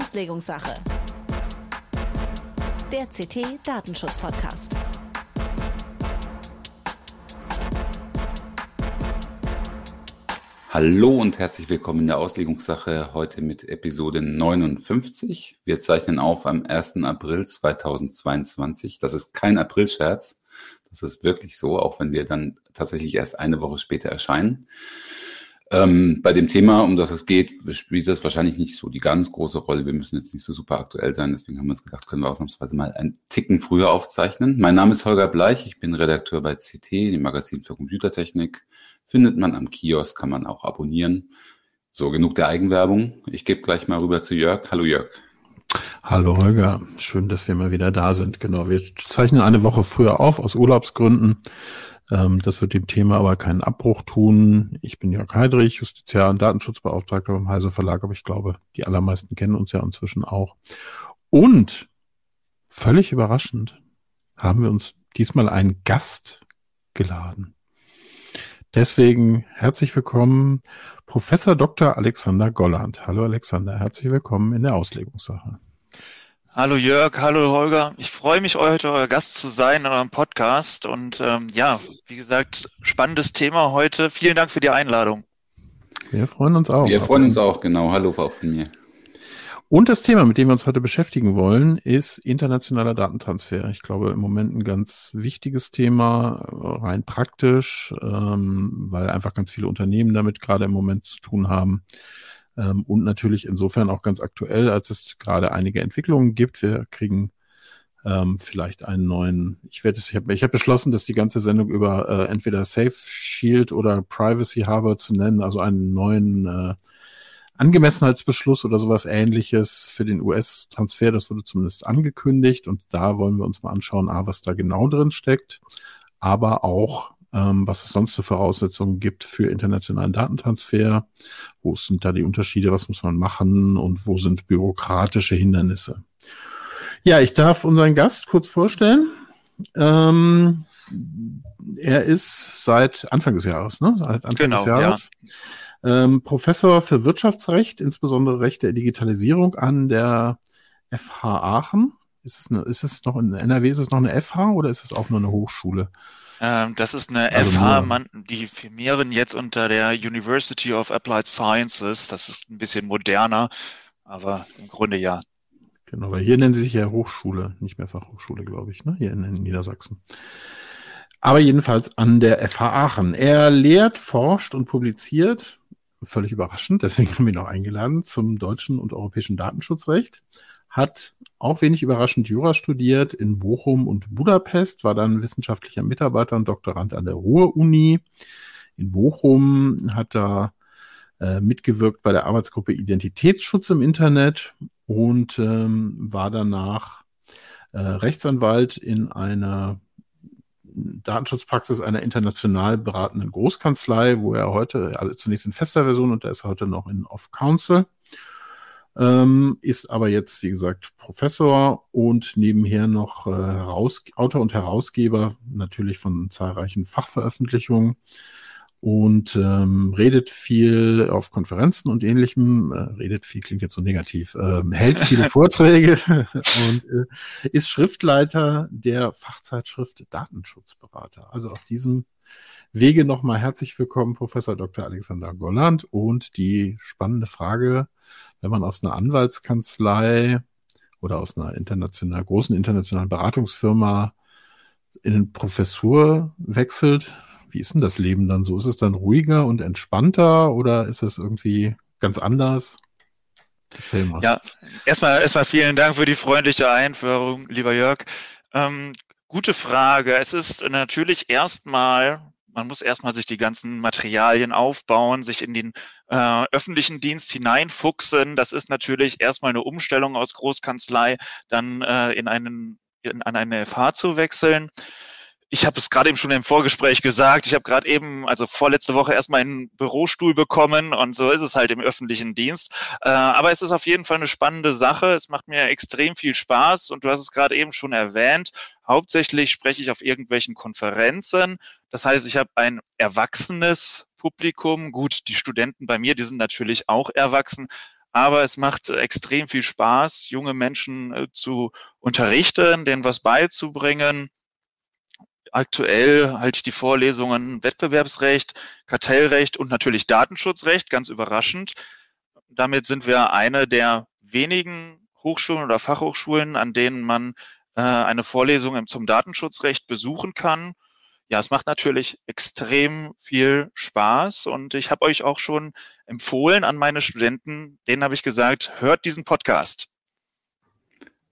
Auslegungssache. Der CT Datenschutz Podcast. Hallo und herzlich willkommen in der Auslegungssache heute mit Episode 59. Wir zeichnen auf am 1. April 2022. Das ist kein Aprilscherz. Das ist wirklich so, auch wenn wir dann tatsächlich erst eine Woche später erscheinen. Ähm, bei dem Thema, um das es geht, spielt das wahrscheinlich nicht so die ganz große Rolle. Wir müssen jetzt nicht so super aktuell sein, deswegen haben wir uns gedacht, können wir ausnahmsweise mal einen Ticken früher aufzeichnen. Mein Name ist Holger Bleich, ich bin Redakteur bei CT, dem Magazin für Computertechnik. Findet man am Kiosk, kann man auch abonnieren. So, genug der Eigenwerbung. Ich gebe gleich mal rüber zu Jörg. Hallo Jörg. Hallo Holger, schön, dass wir mal wieder da sind. Genau, wir zeichnen eine Woche früher auf aus Urlaubsgründen. Ähm, das wird dem Thema aber keinen Abbruch tun. Ich bin Jörg Heidrich, Justiziar und Datenschutzbeauftragter beim Heise Verlag, aber ich glaube, die allermeisten kennen uns ja inzwischen auch. Und völlig überraschend haben wir uns diesmal einen Gast geladen. Deswegen herzlich willkommen, Professor Dr. Alexander Golland. Hallo Alexander, herzlich willkommen in der Auslegungssache. Hallo Jörg, hallo Holger. Ich freue mich, heute euer Gast zu sein in eurem Podcast. Und ähm, ja, wie gesagt, spannendes Thema heute. Vielen Dank für die Einladung. Wir freuen uns auch. Wir freuen uns auch, genau. Hallo auch von mir. Und das Thema, mit dem wir uns heute beschäftigen wollen, ist internationaler Datentransfer. Ich glaube, im Moment ein ganz wichtiges Thema, rein praktisch, ähm, weil einfach ganz viele Unternehmen damit gerade im Moment zu tun haben. Ähm, und natürlich insofern auch ganz aktuell, als es gerade einige Entwicklungen gibt. Wir kriegen ähm, vielleicht einen neuen, ich werde es, ich habe ich hab beschlossen, dass die ganze Sendung über äh, entweder Safe Shield oder Privacy Harbor zu nennen, also einen neuen äh, Angemessenheitsbeschluss oder sowas ähnliches für den US-Transfer, das wurde zumindest angekündigt und da wollen wir uns mal anschauen, ah, was da genau drin steckt, aber auch ähm, was es sonst für Voraussetzungen gibt für internationalen Datentransfer. Wo sind da die Unterschiede? Was muss man machen? Und wo sind bürokratische Hindernisse? Ja, ich darf unseren Gast kurz vorstellen. Ähm, er ist seit Anfang des Jahres, ne? Seit Anfang genau, des Jahres. Ja. Ähm, Professor für Wirtschaftsrecht, insbesondere Recht der Digitalisierung an der FH Aachen. Ist es, eine, ist es noch in NRW, ist es noch eine FH oder ist es auch nur eine Hochschule? Ähm, das ist eine also FH, man, die firmieren jetzt unter der University of Applied Sciences. Das ist ein bisschen moderner, aber im Grunde ja. Genau, weil hier nennen sie sich ja Hochschule, nicht mehr Fachhochschule, glaube ich, ne? hier in, in Niedersachsen. Aber jedenfalls an der FH Aachen. Er lehrt, forscht und publiziert, völlig überraschend, deswegen haben wir ihn auch eingeladen, zum deutschen und europäischen Datenschutzrecht hat auch wenig überraschend Jura studiert in Bochum und Budapest, war dann wissenschaftlicher Mitarbeiter und Doktorand an der Ruhr-Uni. In Bochum hat er äh, mitgewirkt bei der Arbeitsgruppe Identitätsschutz im Internet und ähm, war danach äh, Rechtsanwalt in einer Datenschutzpraxis einer international beratenden Großkanzlei, wo er heute, also zunächst in fester Version und er ist heute noch in Off-Council ähm, ist aber jetzt, wie gesagt, Professor und nebenher noch äh, Heraus Autor und Herausgeber natürlich von zahlreichen Fachveröffentlichungen und ähm, redet viel auf Konferenzen und ähnlichem. Äh, redet viel klingt jetzt so negativ. Äh, hält viele Vorträge und äh, ist Schriftleiter der Fachzeitschrift Datenschutzberater. Also auf diesem Wege nochmal herzlich willkommen, Professor Dr. Alexander Golland. Und die spannende Frage, wenn man aus einer Anwaltskanzlei oder aus einer international, großen internationalen Beratungsfirma in eine Professur wechselt, wie ist denn das Leben dann so? Ist es dann ruhiger und entspannter oder ist es irgendwie ganz anders? Erzähl mal. Ja, erstmal, erstmal vielen Dank für die freundliche Einführung, lieber Jörg. Ähm, gute Frage. Es ist natürlich erstmal man muss erstmal sich die ganzen Materialien aufbauen, sich in den äh, öffentlichen Dienst hineinfuchsen. Das ist natürlich erstmal eine Umstellung aus Großkanzlei, dann äh, in einen in, an eine FH zu wechseln ich habe es gerade eben schon im Vorgespräch gesagt, ich habe gerade eben, also vorletzte Woche erstmal einen Bürostuhl bekommen und so ist es halt im öffentlichen Dienst. Äh, aber es ist auf jeden Fall eine spannende Sache. Es macht mir extrem viel Spaß und du hast es gerade eben schon erwähnt. Hauptsächlich spreche ich auf irgendwelchen Konferenzen. Das heißt, ich habe ein erwachsenes Publikum. Gut, die Studenten bei mir, die sind natürlich auch erwachsen, aber es macht extrem viel Spaß, junge Menschen äh, zu unterrichten, denen was beizubringen. Aktuell halte ich die Vorlesungen Wettbewerbsrecht, Kartellrecht und natürlich Datenschutzrecht, ganz überraschend. Damit sind wir eine der wenigen Hochschulen oder Fachhochschulen, an denen man äh, eine Vorlesung zum Datenschutzrecht besuchen kann. Ja, es macht natürlich extrem viel Spaß und ich habe euch auch schon empfohlen an meine Studenten, denen habe ich gesagt, hört diesen Podcast.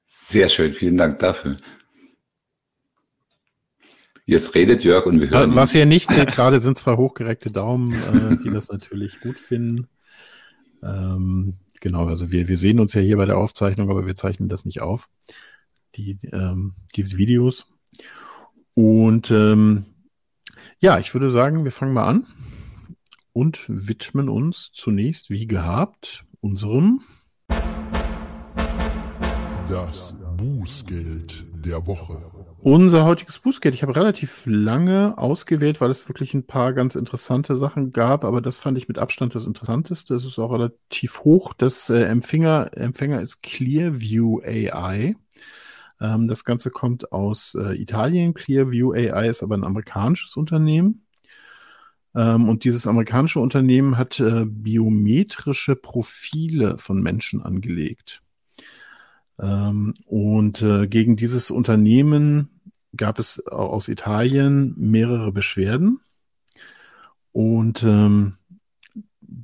Sehr schön, vielen Dank dafür. Jetzt redet Jörg und wir hören. Was ihr nicht seht, gerade sind zwei hochgereckte Daumen, äh, die das natürlich gut finden. Ähm, genau, also wir, wir sehen uns ja hier bei der Aufzeichnung, aber wir zeichnen das nicht auf. Die, ähm, die Videos. Und ähm, ja, ich würde sagen, wir fangen mal an und widmen uns zunächst, wie gehabt, unserem Das Bußgeld der Woche. Unser heutiges Bußgeld. Ich habe relativ lange ausgewählt, weil es wirklich ein paar ganz interessante Sachen gab, aber das fand ich mit Abstand das Interessanteste. Es ist auch relativ hoch. Das äh, Empfänger, Empfänger ist Clearview AI. Ähm, das Ganze kommt aus äh, Italien. Clearview AI ist aber ein amerikanisches Unternehmen. Ähm, und dieses amerikanische Unternehmen hat äh, biometrische Profile von Menschen angelegt. Ähm, und äh, gegen dieses Unternehmen gab es aus Italien mehrere Beschwerden. Und ähm,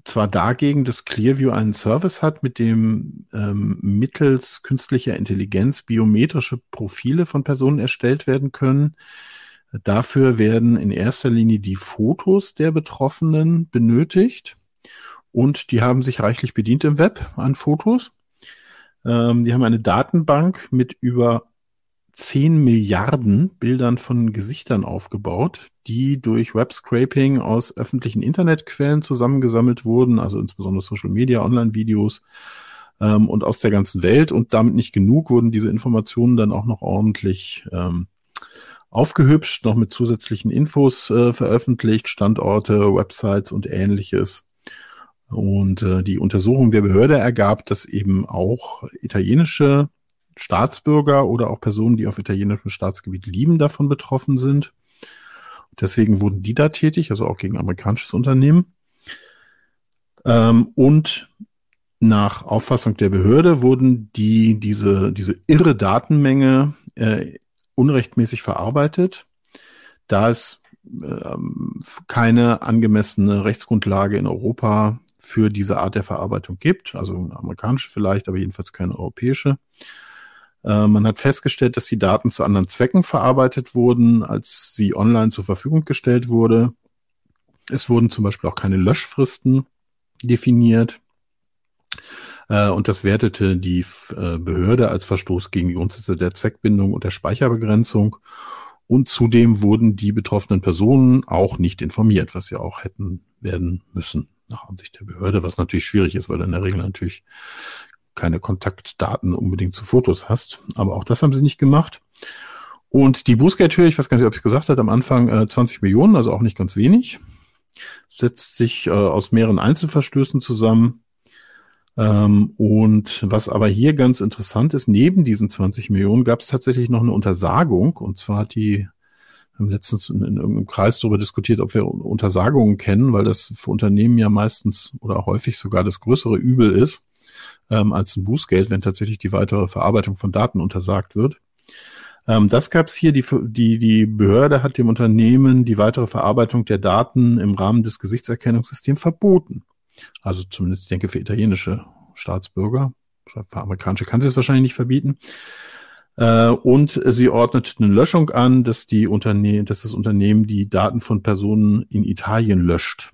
zwar dagegen, dass Clearview einen Service hat, mit dem ähm, mittels künstlicher Intelligenz biometrische Profile von Personen erstellt werden können. Dafür werden in erster Linie die Fotos der Betroffenen benötigt und die haben sich reichlich bedient im Web an Fotos. Ähm, die haben eine Datenbank mit über 10 Milliarden Bildern von Gesichtern aufgebaut, die durch Webscraping aus öffentlichen Internetquellen zusammengesammelt wurden, also insbesondere Social Media, Online-Videos ähm, und aus der ganzen Welt. Und damit nicht genug wurden diese Informationen dann auch noch ordentlich ähm, aufgehübscht, noch mit zusätzlichen Infos äh, veröffentlicht, Standorte, Websites und ähnliches. Und äh, die Untersuchung der Behörde ergab, dass eben auch italienische Staatsbürger oder auch Personen, die auf italienischem Staatsgebiet lieben, davon betroffen sind. Deswegen wurden die da tätig, also auch gegen amerikanisches Unternehmen. Ähm, und nach Auffassung der Behörde wurden die, diese, diese irre Datenmenge äh, unrechtmäßig verarbeitet, da es äh, keine angemessene Rechtsgrundlage in Europa für diese Art der Verarbeitung gibt, also eine amerikanische vielleicht, aber jedenfalls keine europäische. Äh, man hat festgestellt, dass die Daten zu anderen Zwecken verarbeitet wurden, als sie online zur Verfügung gestellt wurde. Es wurden zum Beispiel auch keine Löschfristen definiert. Äh, und das wertete die äh, Behörde als Verstoß gegen die Grundsätze der Zweckbindung und der Speicherbegrenzung. Und zudem wurden die betroffenen Personen auch nicht informiert, was sie auch hätten werden müssen, nach Ansicht der Behörde, was natürlich schwierig ist, weil in der Regel natürlich keine Kontaktdaten unbedingt zu Fotos hast. Aber auch das haben sie nicht gemacht. Und die Bußgeldhöhe, ich weiß gar nicht, ob ich es gesagt habe, am Anfang äh, 20 Millionen, also auch nicht ganz wenig. Setzt sich äh, aus mehreren Einzelverstößen zusammen. Ähm, und was aber hier ganz interessant ist, neben diesen 20 Millionen gab es tatsächlich noch eine Untersagung. Und zwar hat die haben letztens in, in irgendeinem Kreis darüber diskutiert, ob wir Untersagungen kennen, weil das für Unternehmen ja meistens oder häufig sogar das größere Übel ist ähm, als ein Bußgeld, wenn tatsächlich die weitere Verarbeitung von Daten untersagt wird. Ähm, das gab es hier. Die, die, die Behörde hat dem Unternehmen die weitere Verarbeitung der Daten im Rahmen des Gesichtserkennungssystems verboten. Also zumindest, ich denke, für italienische Staatsbürger. Für amerikanische kann sie es wahrscheinlich nicht verbieten. Äh, und sie ordnet eine Löschung an, dass, die Unterne dass das Unternehmen die Daten von Personen in Italien löscht.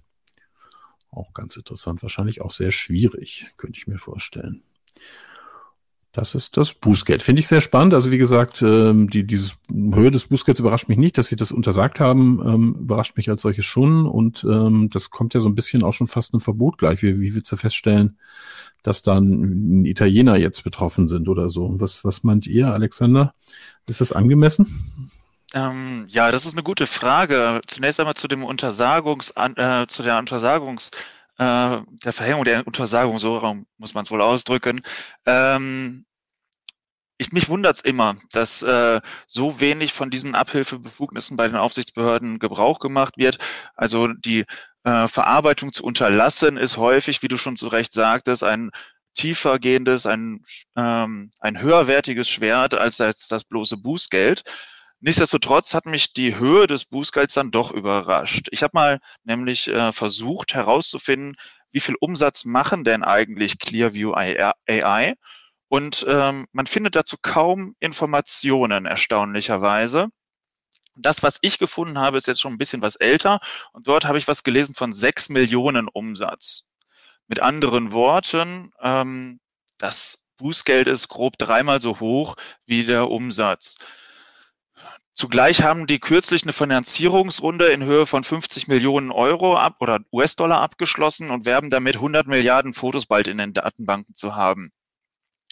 Auch ganz interessant, wahrscheinlich auch sehr schwierig, könnte ich mir vorstellen. Das ist das Bußgeld. Finde ich sehr spannend. Also wie gesagt, ähm, die, dieses Höhe des Bußgelds überrascht mich nicht, dass sie das untersagt haben, ähm, überrascht mich als solches schon. Und ähm, das kommt ja so ein bisschen auch schon fast ein Verbot gleich. Wie, wie willst du feststellen, dass dann Italiener jetzt betroffen sind oder so? Was, was meint ihr, Alexander? Ist das angemessen? Ähm, ja, das ist eine gute Frage. Zunächst einmal zu dem Untersagungs, äh, zu der Untersagungs äh, der Verhängung der Untersagung, so muss man es wohl ausdrücken. Ähm, ich, mich wundert's immer, dass äh, so wenig von diesen Abhilfebefugnissen bei den Aufsichtsbehörden Gebrauch gemacht wird. Also die äh, Verarbeitung zu unterlassen ist häufig, wie du schon zu Recht sagtest, ein tiefer gehendes, ein, ähm, ein höherwertiges Schwert als, als das bloße Bußgeld. Nichtsdestotrotz hat mich die Höhe des Bußgelds dann doch überrascht. Ich habe mal nämlich äh, versucht herauszufinden, wie viel Umsatz machen denn eigentlich Clearview AI? Und ähm, man findet dazu kaum Informationen, erstaunlicherweise. Das, was ich gefunden habe, ist jetzt schon ein bisschen was älter. Und dort habe ich was gelesen von sechs Millionen Umsatz. Mit anderen Worten, ähm, das Bußgeld ist grob dreimal so hoch wie der Umsatz. Zugleich haben die kürzlich eine Finanzierungsrunde in Höhe von 50 Millionen Euro ab oder US-Dollar abgeschlossen und werben damit 100 Milliarden Fotos bald in den Datenbanken zu haben.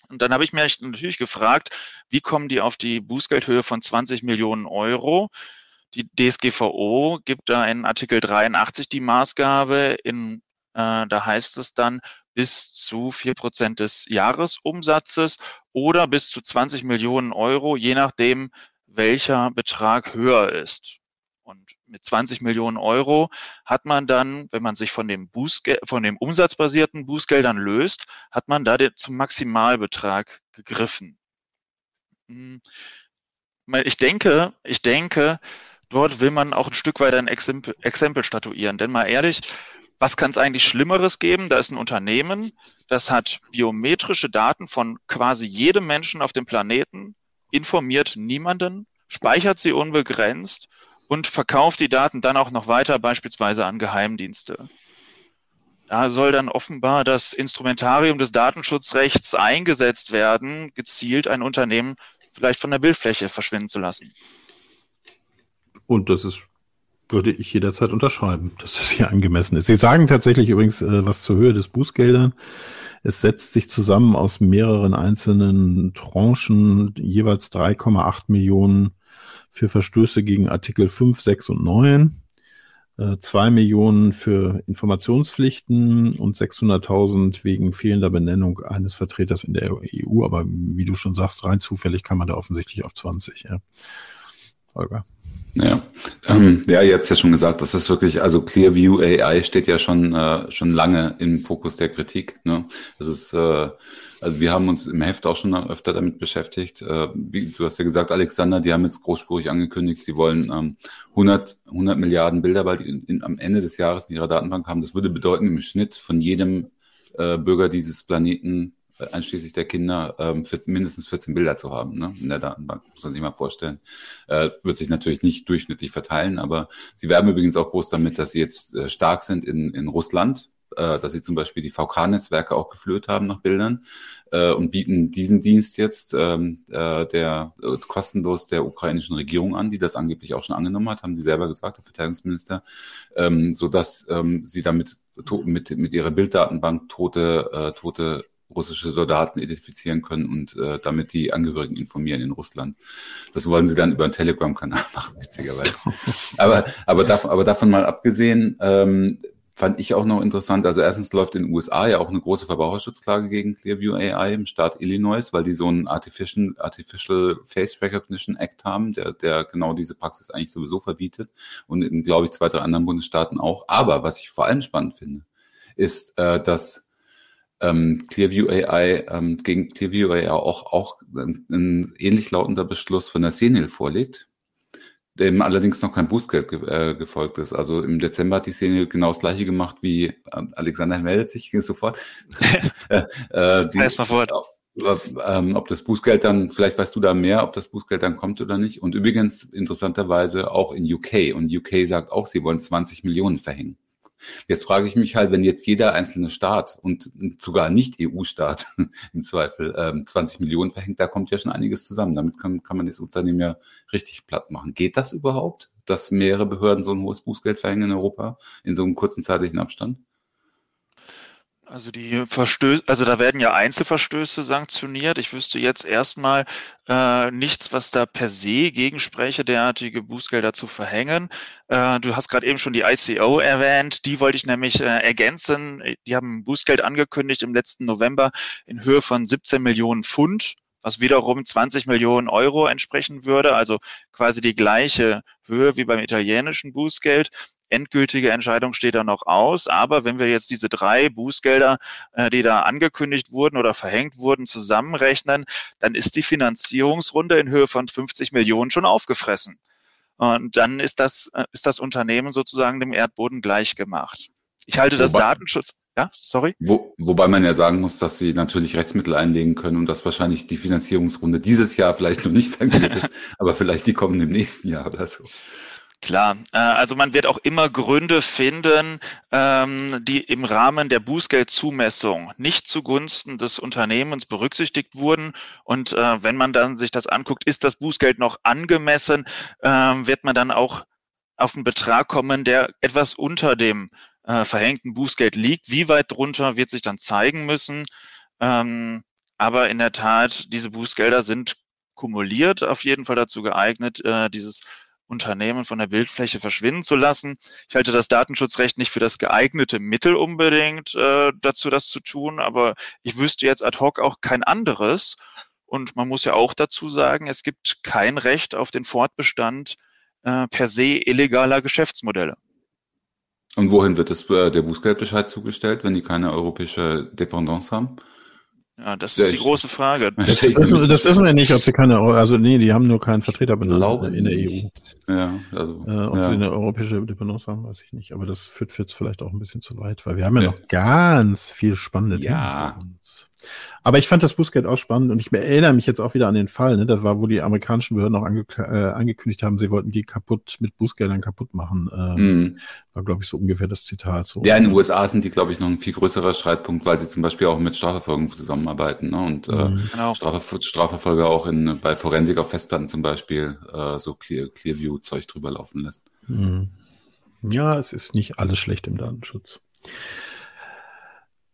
Und dann habe ich mich natürlich gefragt, wie kommen die auf die Bußgeldhöhe von 20 Millionen Euro? Die DSGVO gibt da in Artikel 83 die Maßgabe, in, äh, da heißt es dann bis zu vier Prozent des Jahresumsatzes oder bis zu 20 Millionen Euro, je nachdem, welcher Betrag höher ist. Und mit 20 Millionen Euro hat man dann, wenn man sich von dem, Bußgeld, von dem umsatzbasierten Bußgeldern löst, hat man da den, zum Maximalbetrag gegriffen. Hm. Ich denke, ich denke, dort will man auch ein Stück weit ein Exempel, Exempel statuieren. Denn mal ehrlich, was kann es eigentlich Schlimmeres geben? Da ist ein Unternehmen, das hat biometrische Daten von quasi jedem Menschen auf dem Planeten, informiert niemanden, speichert sie unbegrenzt und verkauft die Daten dann auch noch weiter, beispielsweise an Geheimdienste. Da soll dann offenbar das Instrumentarium des Datenschutzrechts eingesetzt werden, gezielt ein Unternehmen vielleicht von der Bildfläche verschwinden zu lassen. Und das ist, würde ich jederzeit unterschreiben, dass das hier angemessen ist. Sie sagen tatsächlich übrigens äh, was zur Höhe des Bußgeldern. Es setzt sich zusammen aus mehreren einzelnen Tranchen, jeweils 3,8 Millionen für Verstöße gegen Artikel 5, 6 und 9, äh, 2 Millionen für Informationspflichten und 600.000 wegen fehlender Benennung eines Vertreters in der EU. Aber wie du schon sagst, rein zufällig kann man da offensichtlich auf 20. Ja. Holger. Ja, ähm, ja, ihr habt es ja schon gesagt, das ist wirklich, also Clearview AI steht ja schon äh, schon lange im Fokus der Kritik. Ne? Das ist, äh, also wir haben uns im Heft auch schon öfter damit beschäftigt. Äh, wie, du hast ja gesagt, Alexander, die haben jetzt großspurig angekündigt, sie wollen ähm, 100, 100 Milliarden Bilder bald in, in, am Ende des Jahres in ihrer Datenbank haben. Das würde bedeuten, im Schnitt von jedem äh, Bürger dieses Planeten einschließlich der Kinder, ähm, für, mindestens 14 Bilder zu haben ne, in der Datenbank. Muss man sich mal vorstellen. Äh, wird sich natürlich nicht durchschnittlich verteilen, aber sie werben übrigens auch groß damit, dass sie jetzt äh, stark sind in, in Russland, äh, dass sie zum Beispiel die VK-Netzwerke auch geflöht haben nach Bildern äh, und bieten diesen Dienst jetzt ähm, äh, der äh, kostenlos der ukrainischen Regierung an, die das angeblich auch schon angenommen hat, haben die selber gesagt, der Verteidigungsminister, ähm, so dass ähm, sie damit mit, mit ihrer Bilddatenbank tote, äh, tote russische Soldaten identifizieren können und äh, damit die Angehörigen informieren in Russland. Das wollen sie dann über einen Telegram-Kanal machen, witzigerweise. aber, aber, davon, aber davon mal abgesehen, ähm, fand ich auch noch interessant. Also erstens läuft in den USA ja auch eine große Verbraucherschutzklage gegen Clearview AI im Staat Illinois, weil die so einen Artificial, Artificial Face Recognition Act haben, der, der genau diese Praxis eigentlich sowieso verbietet und in, glaube ich, zwei, drei anderen Bundesstaaten auch. Aber was ich vor allem spannend finde, ist, äh, dass ähm, Clearview AI ähm, gegen Clearview AI auch, auch ein, ein ähnlich lautender Beschluss von der Senil vorliegt, dem allerdings noch kein Bußgeld ge äh, gefolgt ist. Also im Dezember hat die Senil genau das gleiche gemacht wie äh, Alexander meldet sich sofort. äh, äh, die, Erstmal fort. Ähm, ob das Bußgeld dann, vielleicht weißt du da mehr, ob das Bußgeld dann kommt oder nicht. Und übrigens interessanterweise auch in UK. Und UK sagt auch, sie wollen 20 Millionen verhängen. Jetzt frage ich mich halt, wenn jetzt jeder einzelne Staat und sogar nicht EU-Staat im Zweifel ähm, 20 Millionen verhängt, da kommt ja schon einiges zusammen. Damit kann, kann man das Unternehmen ja richtig platt machen. Geht das überhaupt, dass mehrere Behörden so ein hohes Bußgeld verhängen in Europa in so einem kurzen zeitlichen Abstand? Also die Verstöße, also da werden ja Einzelverstöße sanktioniert. Ich wüsste jetzt erstmal äh, nichts, was da per se gegenspräche, derartige Bußgelder zu verhängen. Äh, du hast gerade eben schon die ICO erwähnt, die wollte ich nämlich äh, ergänzen. Die haben Bußgeld angekündigt im letzten November in Höhe von 17 Millionen Pfund was wiederum 20 Millionen Euro entsprechen würde, also quasi die gleiche Höhe wie beim italienischen Bußgeld. Endgültige Entscheidung steht da noch aus, aber wenn wir jetzt diese drei Bußgelder, äh, die da angekündigt wurden oder verhängt wurden, zusammenrechnen, dann ist die Finanzierungsrunde in Höhe von 50 Millionen schon aufgefressen. Und dann ist das, äh, ist das Unternehmen sozusagen dem Erdboden gleichgemacht. Ich halte das Datenschutz, ja, sorry. Wo, wobei man ja sagen muss, dass sie natürlich Rechtsmittel einlegen können und dass wahrscheinlich die Finanzierungsrunde dieses Jahr vielleicht noch nicht angelegt ist, aber vielleicht die kommen im nächsten Jahr oder so. Klar, äh, also man wird auch immer Gründe finden, ähm, die im Rahmen der Bußgeldzumessung nicht zugunsten des Unternehmens berücksichtigt wurden. Und äh, wenn man dann sich das anguckt, ist das Bußgeld noch angemessen, ähm, wird man dann auch auf einen Betrag kommen, der etwas unter dem äh, verhängten Bußgeld liegt. Wie weit drunter wird sich dann zeigen müssen. Ähm, aber in der Tat, diese Bußgelder sind kumuliert auf jeden Fall dazu geeignet, äh, dieses Unternehmen von der Bildfläche verschwinden zu lassen. Ich halte das Datenschutzrecht nicht für das geeignete Mittel unbedingt äh, dazu, das zu tun, aber ich wüsste jetzt ad hoc auch kein anderes. Und man muss ja auch dazu sagen, es gibt kein Recht auf den Fortbestand äh, per se illegaler Geschäftsmodelle. Und wohin wird das, äh, der Bußgeldbescheid zugestellt, wenn die keine europäische Dependance haben? Ja, das ist die große Frage. Das, das, das, wissen wir nicht, ob sie keine, also nee, die haben nur keinen Vertreter benannt in der EU. Ja, also. Äh, ob ja. sie eine europäische Dependance haben, weiß ich nicht. Aber das führt jetzt vielleicht auch ein bisschen zu weit, weil wir haben ja, ja. noch ganz viel spannende ja. Themen für uns. Aber ich fand das Bußgeld auch spannend und ich erinnere mich jetzt auch wieder an den Fall. Ne? Das war, wo die amerikanischen Behörden auch ange äh, angekündigt haben, sie wollten die kaputt mit Bußgeldern kaputt machen. Ähm, mm. War, glaube ich, so ungefähr das Zitat. So. Ja, in den USA sind die, glaube ich, noch ein viel größerer Streitpunkt, weil sie zum Beispiel auch mit Strafverfolgung zusammenarbeiten ne? und äh, mm. genau. Strafver Strafverfolger auch in, bei Forensik auf Festplatten zum Beispiel äh, so Clear, Clearview-Zeug drüber laufen lässt. Mm. Ja, es ist nicht alles schlecht im Datenschutz.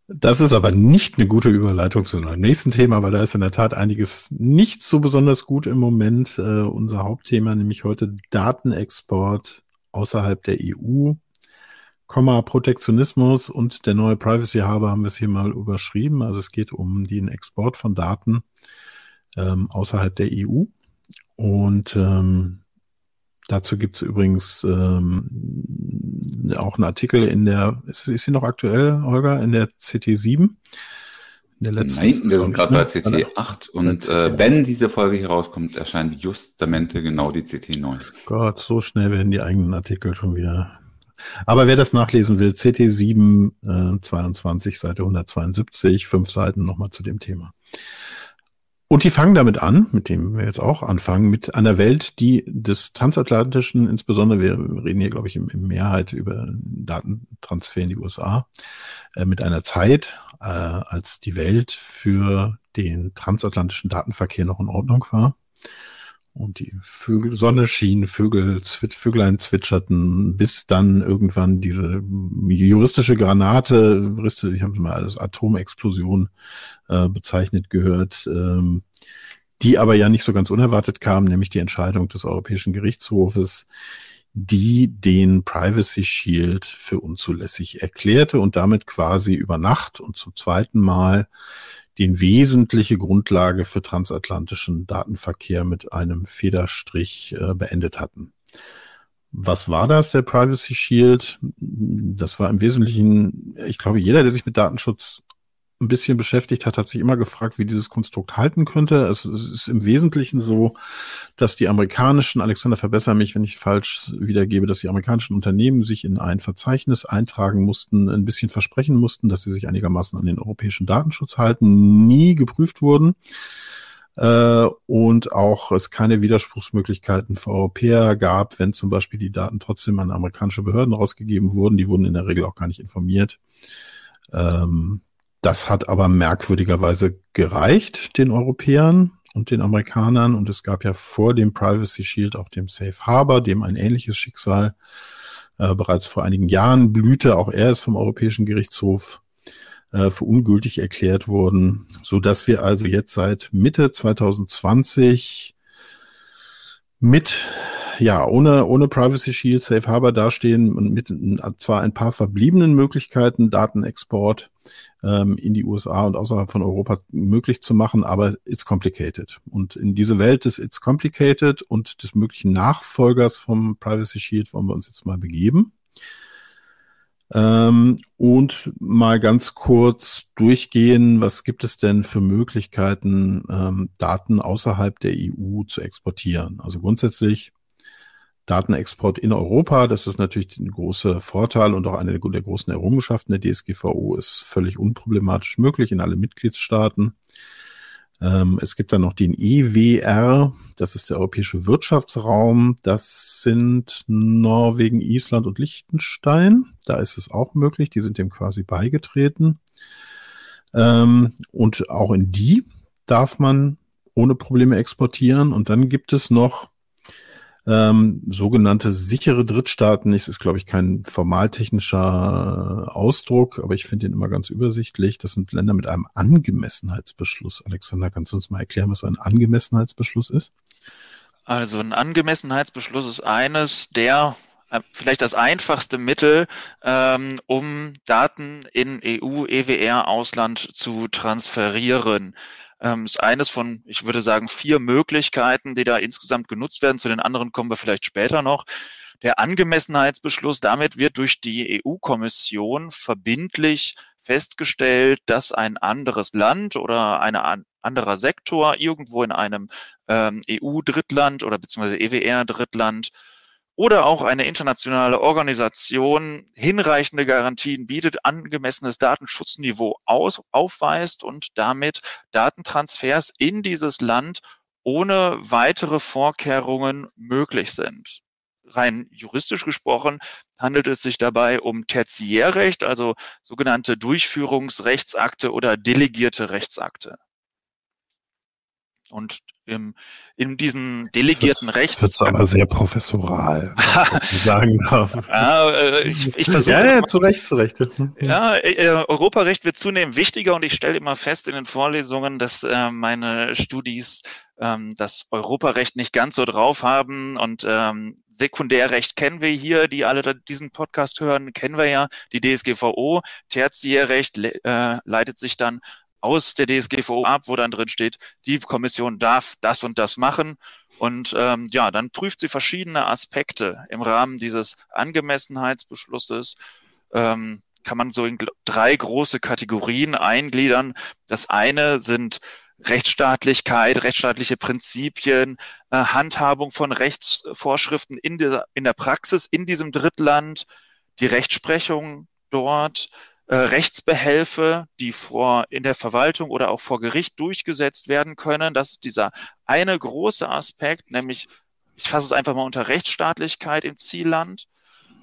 Das ist aber nicht eine gute Überleitung zu einem nächsten Thema, weil da ist in der Tat einiges nicht so besonders gut im Moment. Äh, unser Hauptthema, nämlich heute Datenexport außerhalb der EU, Komma, Protektionismus und der neue Privacy Harbor haben wir es hier mal überschrieben. Also es geht um den Export von Daten ähm, außerhalb der EU. Und ähm, Dazu gibt es übrigens ähm, auch einen Artikel in der, ist, ist sie noch aktuell, Holger, in der CT7? In der letzten Nein, wir sind gerade bei CT8 und äh, wenn diese Folge hier rauskommt, erscheint justamente genau die CT9. Gott, so schnell werden die eigenen Artikel schon wieder. Aber wer das nachlesen will, CT7 äh, 22, Seite 172, fünf Seiten nochmal zu dem Thema. Und die fangen damit an, mit dem wir jetzt auch anfangen, mit einer Welt, die des transatlantischen, insbesondere, wir reden hier, glaube ich, in, in Mehrheit über Datentransfer in die USA, äh, mit einer Zeit, äh, als die Welt für den transatlantischen Datenverkehr noch in Ordnung war und die Vögel, Sonne schien, Vögel, Vöglein zwitscherten, bis dann irgendwann diese juristische Granate, ich habe es mal als Atomexplosion äh, bezeichnet gehört, ähm, die aber ja nicht so ganz unerwartet kam, nämlich die Entscheidung des Europäischen Gerichtshofes, die den Privacy Shield für unzulässig erklärte und damit quasi über Nacht und zum zweiten Mal die wesentliche Grundlage für transatlantischen Datenverkehr mit einem Federstrich äh, beendet hatten. Was war das, der Privacy Shield? Das war im Wesentlichen, ich glaube, jeder, der sich mit Datenschutz ein bisschen beschäftigt hat, hat sich immer gefragt, wie dieses Konstrukt halten könnte. Es, ist im Wesentlichen so, dass die amerikanischen, Alexander, verbessere mich, wenn ich falsch wiedergebe, dass die amerikanischen Unternehmen sich in ein Verzeichnis eintragen mussten, ein bisschen versprechen mussten, dass sie sich einigermaßen an den europäischen Datenschutz halten, nie geprüft wurden äh, und auch es keine Widerspruchsmöglichkeiten für Europäer gab, wenn zum Beispiel die Daten trotzdem an amerikanische Behörden rausgegeben wurden. Die wurden in der Regel auch gar nicht informiert. Ähm, das hat aber merkwürdigerweise gereicht den Europäern und den Amerikanern. Und es gab ja vor dem Privacy Shield auch dem Safe Harbor, dem ein ähnliches Schicksal äh, bereits vor einigen Jahren blühte. Auch er ist vom Europäischen Gerichtshof äh, für ungültig erklärt wurden, so dass wir also jetzt seit Mitte 2020 mit ja, ohne, ohne Privacy Shield, Safe Harbor dastehen und mit zwar ein paar verbliebenen Möglichkeiten, Datenexport ähm, in die USA und außerhalb von Europa möglich zu machen, aber it's complicated. Und in diese Welt des It's complicated und des möglichen Nachfolgers vom Privacy Shield wollen wir uns jetzt mal begeben. Ähm, und mal ganz kurz durchgehen, was gibt es denn für Möglichkeiten, ähm, Daten außerhalb der EU zu exportieren? Also grundsätzlich Datenexport in Europa, das ist natürlich ein großer Vorteil und auch eine der großen Errungenschaften der DSGVO, ist völlig unproblematisch möglich in alle Mitgliedstaaten. Ähm, es gibt dann noch den EWR, das ist der Europäische Wirtschaftsraum. Das sind Norwegen, Island und Liechtenstein. Da ist es auch möglich, die sind dem quasi beigetreten. Ähm, und auch in die darf man ohne Probleme exportieren. Und dann gibt es noch ähm, sogenannte sichere Drittstaaten. Das ist, glaube ich, kein formaltechnischer Ausdruck, aber ich finde ihn immer ganz übersichtlich. Das sind Länder mit einem Angemessenheitsbeschluss. Alexander, kannst du uns mal erklären, was ein Angemessenheitsbeschluss ist? Also ein Angemessenheitsbeschluss ist eines der äh, vielleicht das einfachste Mittel, ähm, um Daten in EU, EWR, Ausland zu transferieren ähm, ist eines von, ich würde sagen, vier Möglichkeiten, die da insgesamt genutzt werden. Zu den anderen kommen wir vielleicht später noch. Der Angemessenheitsbeschluss, damit wird durch die EU-Kommission verbindlich festgestellt, dass ein anderes Land oder ein anderer Sektor irgendwo in einem ähm, EU-Drittland oder beziehungsweise EWR-Drittland oder auch eine internationale Organisation hinreichende Garantien bietet, angemessenes Datenschutzniveau aus, aufweist und damit Datentransfers in dieses Land ohne weitere Vorkehrungen möglich sind. Rein juristisch gesprochen handelt es sich dabei um Tertiärrecht, also sogenannte Durchführungsrechtsakte oder delegierte Rechtsakte. Und im, in diesen delegierten das Rechts. Das aber sehr professoral, sagen darf. Ja, äh, ich, ich versuche. Ja, ja, zu Recht, zu Recht. Ja, äh, Europarecht wird zunehmend wichtiger und ich stelle immer fest in den Vorlesungen, dass äh, meine Studis ähm, das Europarecht nicht ganz so drauf haben und ähm, Sekundärrecht kennen wir hier, die alle diesen Podcast hören, kennen wir ja, die DSGVO. Tertiärrecht äh, leitet sich dann aus der DSGVO ab, wo dann drin steht, die Kommission darf das und das machen. Und ähm, ja, dann prüft sie verschiedene Aspekte im Rahmen dieses Angemessenheitsbeschlusses. Ähm, kann man so in drei große Kategorien eingliedern. Das eine sind Rechtsstaatlichkeit, rechtsstaatliche Prinzipien, äh, Handhabung von Rechtsvorschriften in der, in der Praxis in diesem Drittland, die Rechtsprechung dort, äh, Rechtsbehelfe, die vor in der Verwaltung oder auch vor Gericht durchgesetzt werden können. Das ist dieser eine große Aspekt, nämlich ich fasse es einfach mal unter Rechtsstaatlichkeit im Zielland.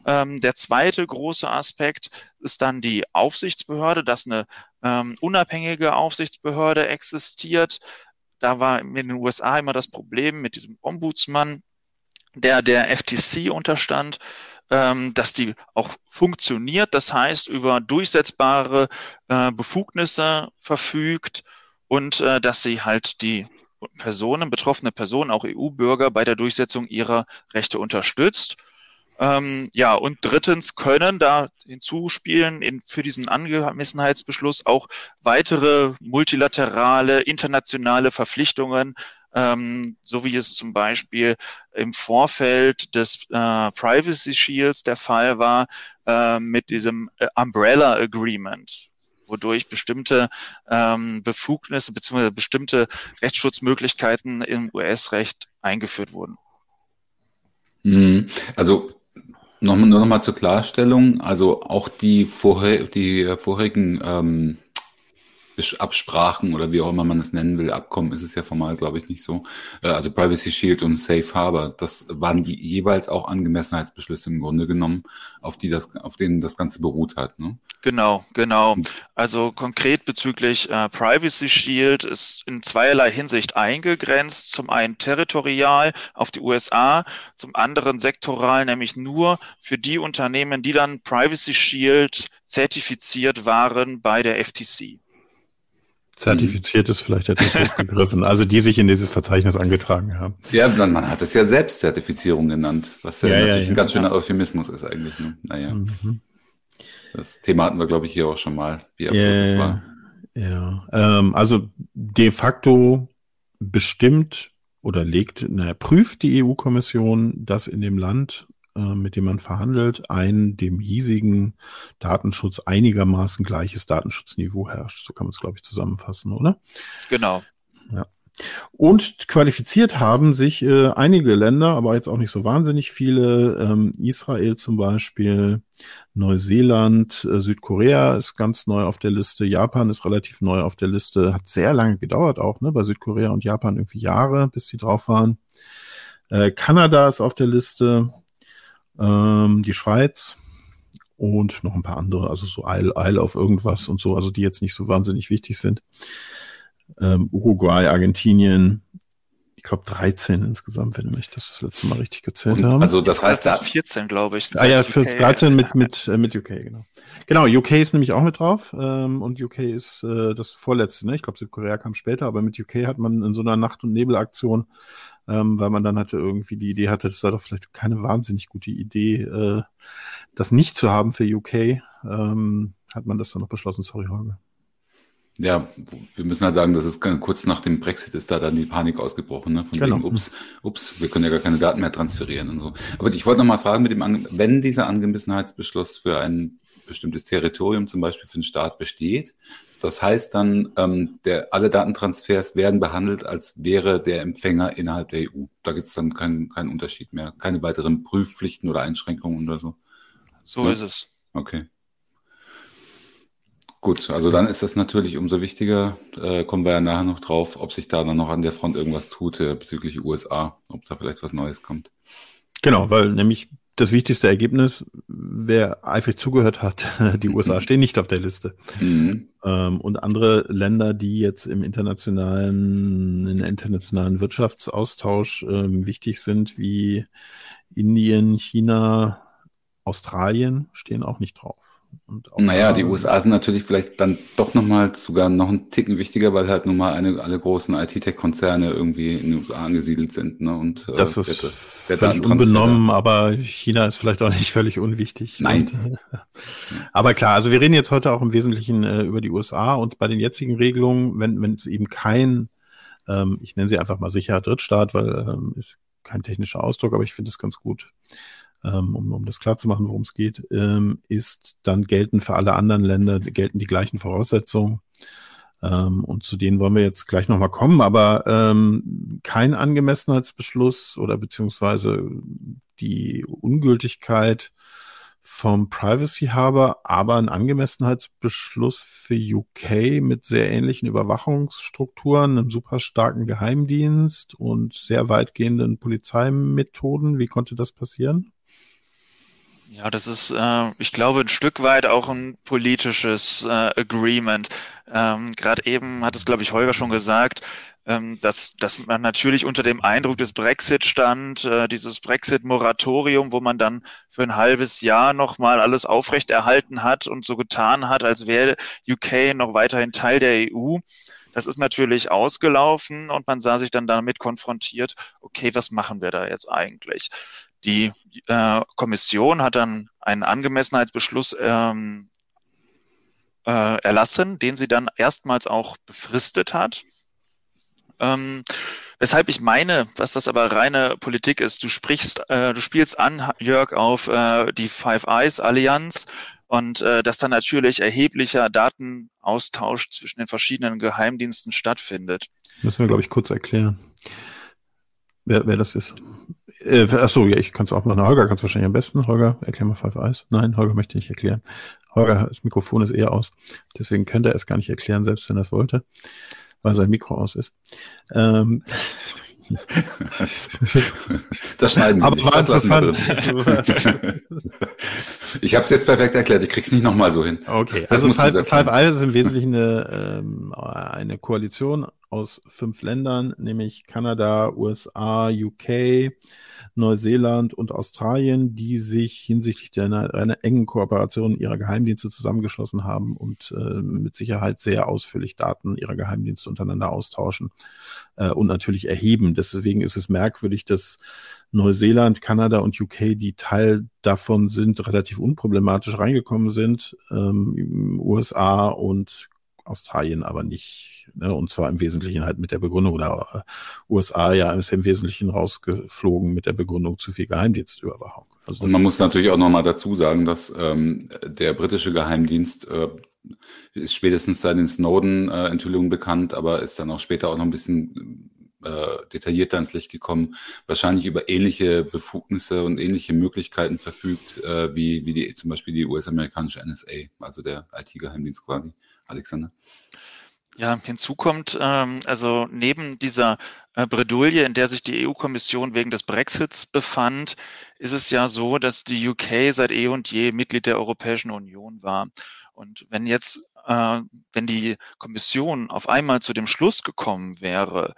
Ähm, der zweite große Aspekt ist dann die Aufsichtsbehörde, dass eine ähm, unabhängige Aufsichtsbehörde existiert. Da war in den USA immer das Problem mit diesem Ombudsmann, der der FTC unterstand dass die auch funktioniert, das heißt über durchsetzbare äh, Befugnisse verfügt und äh, dass sie halt die Personen, betroffene Personen, auch EU-Bürger bei der Durchsetzung ihrer Rechte unterstützt. Ähm, ja, und drittens können da hinzuspielen in, für diesen Angemessenheitsbeschluss auch weitere multilaterale, internationale Verpflichtungen ähm, so wie es zum Beispiel im Vorfeld des äh, Privacy Shields der Fall war äh, mit diesem äh, Umbrella Agreement wodurch bestimmte ähm, Befugnisse bzw. bestimmte Rechtsschutzmöglichkeiten im US-Recht eingeführt wurden. Mhm. Also noch, nur noch mal zur Klarstellung, also auch die, vorher, die vorherigen ähm, Absprachen oder wie auch immer man es nennen will, Abkommen ist es ja formal, glaube ich, nicht so. Äh, also Privacy Shield und Safe Harbor, das waren die jeweils auch Angemessenheitsbeschlüsse im Grunde genommen, auf die das, auf denen das Ganze beruht hat. Ne? Genau, genau. Also konkret bezüglich äh, Privacy Shield ist in zweierlei Hinsicht eingegrenzt. Zum einen territorial auf die USA, zum anderen sektoral, nämlich nur für die Unternehmen, die dann Privacy Shield zertifiziert waren bei der FTC. Zertifiziert ist vielleicht etwas hochgegriffen, also die sich in dieses Verzeichnis angetragen haben. Ja, man hat es ja Selbstzertifizierung genannt, was ja, ja natürlich ja, ja. ein ganz schöner Euphemismus ist eigentlich. Ne? Naja. Mhm. Das Thema hatten wir, glaube ich, hier auch schon mal, wie absurd das war. Ja, ähm, also de facto bestimmt oder legt, naja, prüft die EU-Kommission, dass in dem Land, mit dem man verhandelt, ein dem hiesigen Datenschutz einigermaßen gleiches Datenschutzniveau herrscht. So kann man es, glaube ich, zusammenfassen, oder? Genau. Ja. Und qualifiziert haben sich äh, einige Länder, aber jetzt auch nicht so wahnsinnig viele. Ähm, Israel zum Beispiel, Neuseeland, äh, Südkorea ist ganz neu auf der Liste, Japan ist relativ neu auf der Liste, hat sehr lange gedauert auch, ne? Bei Südkorea und Japan irgendwie Jahre, bis die drauf waren. Äh, Kanada ist auf der Liste, ähm, die Schweiz und noch ein paar andere, also so Isle, Isle auf irgendwas und so, also die jetzt nicht so wahnsinnig wichtig sind ähm, Uruguay, Argentinien, ich glaube 13 insgesamt, wenn ich das das letzte Mal richtig gezählt und, habe. Also das heißt da 14, glaube ich. Ah ja, für 13 mit mit äh, mit UK genau. Genau, UK ist nämlich auch mit drauf ähm, und UK ist äh, das vorletzte. Ne? Ich glaube Südkorea kam später, aber mit UK hat man in so einer Nacht- und Nebelaktion, ähm, weil man dann hatte irgendwie die Idee hatte, das war doch vielleicht keine wahnsinnig gute Idee, äh, das nicht zu haben für UK. Ähm, hat man das dann noch beschlossen. Sorry, Holger. Ja, wir müssen halt sagen, dass es kurz nach dem Brexit ist da dann die Panik ausgebrochen, ne? Von genau. wegen, ups, ups, wir können ja gar keine Daten mehr transferieren und so. Aber ich wollte noch mal fragen mit dem, wenn dieser Angemessenheitsbeschluss für ein bestimmtes Territorium, zum Beispiel für den Staat besteht, das heißt dann, ähm, der, alle Datentransfers werden behandelt, als wäre der Empfänger innerhalb der EU. Da gibt es dann keinen keinen Unterschied mehr, keine weiteren Prüfpflichten oder Einschränkungen oder so. So ja? ist es. Okay. Gut, also dann ist das natürlich umso wichtiger, äh, kommen wir ja nachher noch drauf, ob sich da dann noch an der Front irgendwas tut äh, bezüglich USA, ob da vielleicht was Neues kommt. Genau, weil nämlich das wichtigste Ergebnis, wer eifrig zugehört hat, die USA stehen nicht auf der Liste. Mhm. Ähm, und andere Länder, die jetzt im internationalen, im internationalen Wirtschaftsaustausch ähm, wichtig sind, wie Indien, China, Australien, stehen auch nicht drauf. Naja, die USA sind natürlich vielleicht dann doch nochmal sogar noch einen Ticken wichtiger, weil halt nun mal eine, alle großen IT-Tech-Konzerne irgendwie in den USA angesiedelt sind. Ne? Und, äh, das ist der, der völlig unbenommen, aber China ist vielleicht auch nicht völlig unwichtig. Nein. Und, äh, aber klar, also wir reden jetzt heute auch im Wesentlichen äh, über die USA und bei den jetzigen Regelungen, wenn, wenn es eben kein, ähm, ich nenne sie einfach mal sicherer Drittstaat, weil ähm, ist kein technischer Ausdruck, aber ich finde es ganz gut ähm, um, um das klar zu machen, worum es geht, ähm, ist, dann gelten für alle anderen Länder, gelten die gleichen Voraussetzungen. Ähm, und zu denen wollen wir jetzt gleich nochmal kommen, aber ähm, kein Angemessenheitsbeschluss oder beziehungsweise die Ungültigkeit vom Privacy-Haber, aber ein Angemessenheitsbeschluss für UK mit sehr ähnlichen Überwachungsstrukturen, einem super starken Geheimdienst und sehr weitgehenden Polizeimethoden. Wie konnte das passieren? Ja, das ist, äh, ich glaube, ein Stück weit auch ein politisches äh, Agreement. Ähm, Gerade eben hat es, glaube ich, Holger schon gesagt, ähm, dass, dass man natürlich unter dem Eindruck des Brexit stand, äh, dieses Brexit-Moratorium, wo man dann für ein halbes Jahr nochmal alles aufrechterhalten hat und so getan hat, als wäre UK noch weiterhin Teil der EU. Das ist natürlich ausgelaufen und man sah sich dann damit konfrontiert, okay, was machen wir da jetzt eigentlich? Die äh, Kommission hat dann einen Angemessenheitsbeschluss ähm, äh, erlassen, den sie dann erstmals auch befristet hat. Ähm, weshalb ich meine, dass das aber reine Politik ist. Du sprichst, äh, du spielst an, Jörg, auf äh, die Five Eyes Allianz und äh, dass dann natürlich erheblicher Datenaustausch zwischen den verschiedenen Geheimdiensten stattfindet. Müssen wir, glaube ich, kurz erklären, wer, wer das ist. Äh, achso, ja, ich kann es auch machen. Holger kann es wahrscheinlich am besten. Holger, erklär mal Five Eyes. Nein, Holger möchte nicht erklären. Holger, das Mikrofon ist eher aus. Deswegen könnte er es gar nicht erklären, selbst wenn er es wollte, weil sein Mikro aus ist. Ähm, das schneiden wir Aber nicht. War das interessant. ich habe es jetzt perfekt erklärt. Ich krieg's nicht nochmal so hin. Okay, das also Five, Five Eyes ist im Wesentlichen eine, ähm, eine Koalition aus fünf Ländern, nämlich Kanada, USA, UK, Neuseeland und Australien, die sich hinsichtlich einer, einer engen Kooperation ihrer Geheimdienste zusammengeschlossen haben und äh, mit Sicherheit sehr ausführlich Daten ihrer Geheimdienste untereinander austauschen äh, und natürlich erheben. Deswegen ist es merkwürdig, dass Neuseeland, Kanada und UK, die Teil davon sind, relativ unproblematisch reingekommen sind. Ähm, USA und Australien aber nicht. Ne? Und zwar im Wesentlichen halt mit der Begründung, oder äh, USA ja ist im Wesentlichen rausgeflogen mit der Begründung zu viel Geheimdienstüberwachung. Also und man muss natürlich auch nochmal dazu sagen, dass ähm, der britische Geheimdienst äh, ist spätestens seit den Snowden-Enthüllungen äh, bekannt, aber ist dann auch später auch noch ein bisschen äh, detaillierter ins Licht gekommen, wahrscheinlich über ähnliche Befugnisse und ähnliche Möglichkeiten verfügt, äh, wie, wie die, zum Beispiel die US-amerikanische NSA, also der IT-Geheimdienst quasi. Alexander. Ja, hinzu kommt, ähm, also neben dieser äh, Bredouille, in der sich die EU-Kommission wegen des Brexits befand, ist es ja so, dass die UK seit eh und je Mitglied der Europäischen Union war. Und wenn jetzt, äh, wenn die Kommission auf einmal zu dem Schluss gekommen wäre,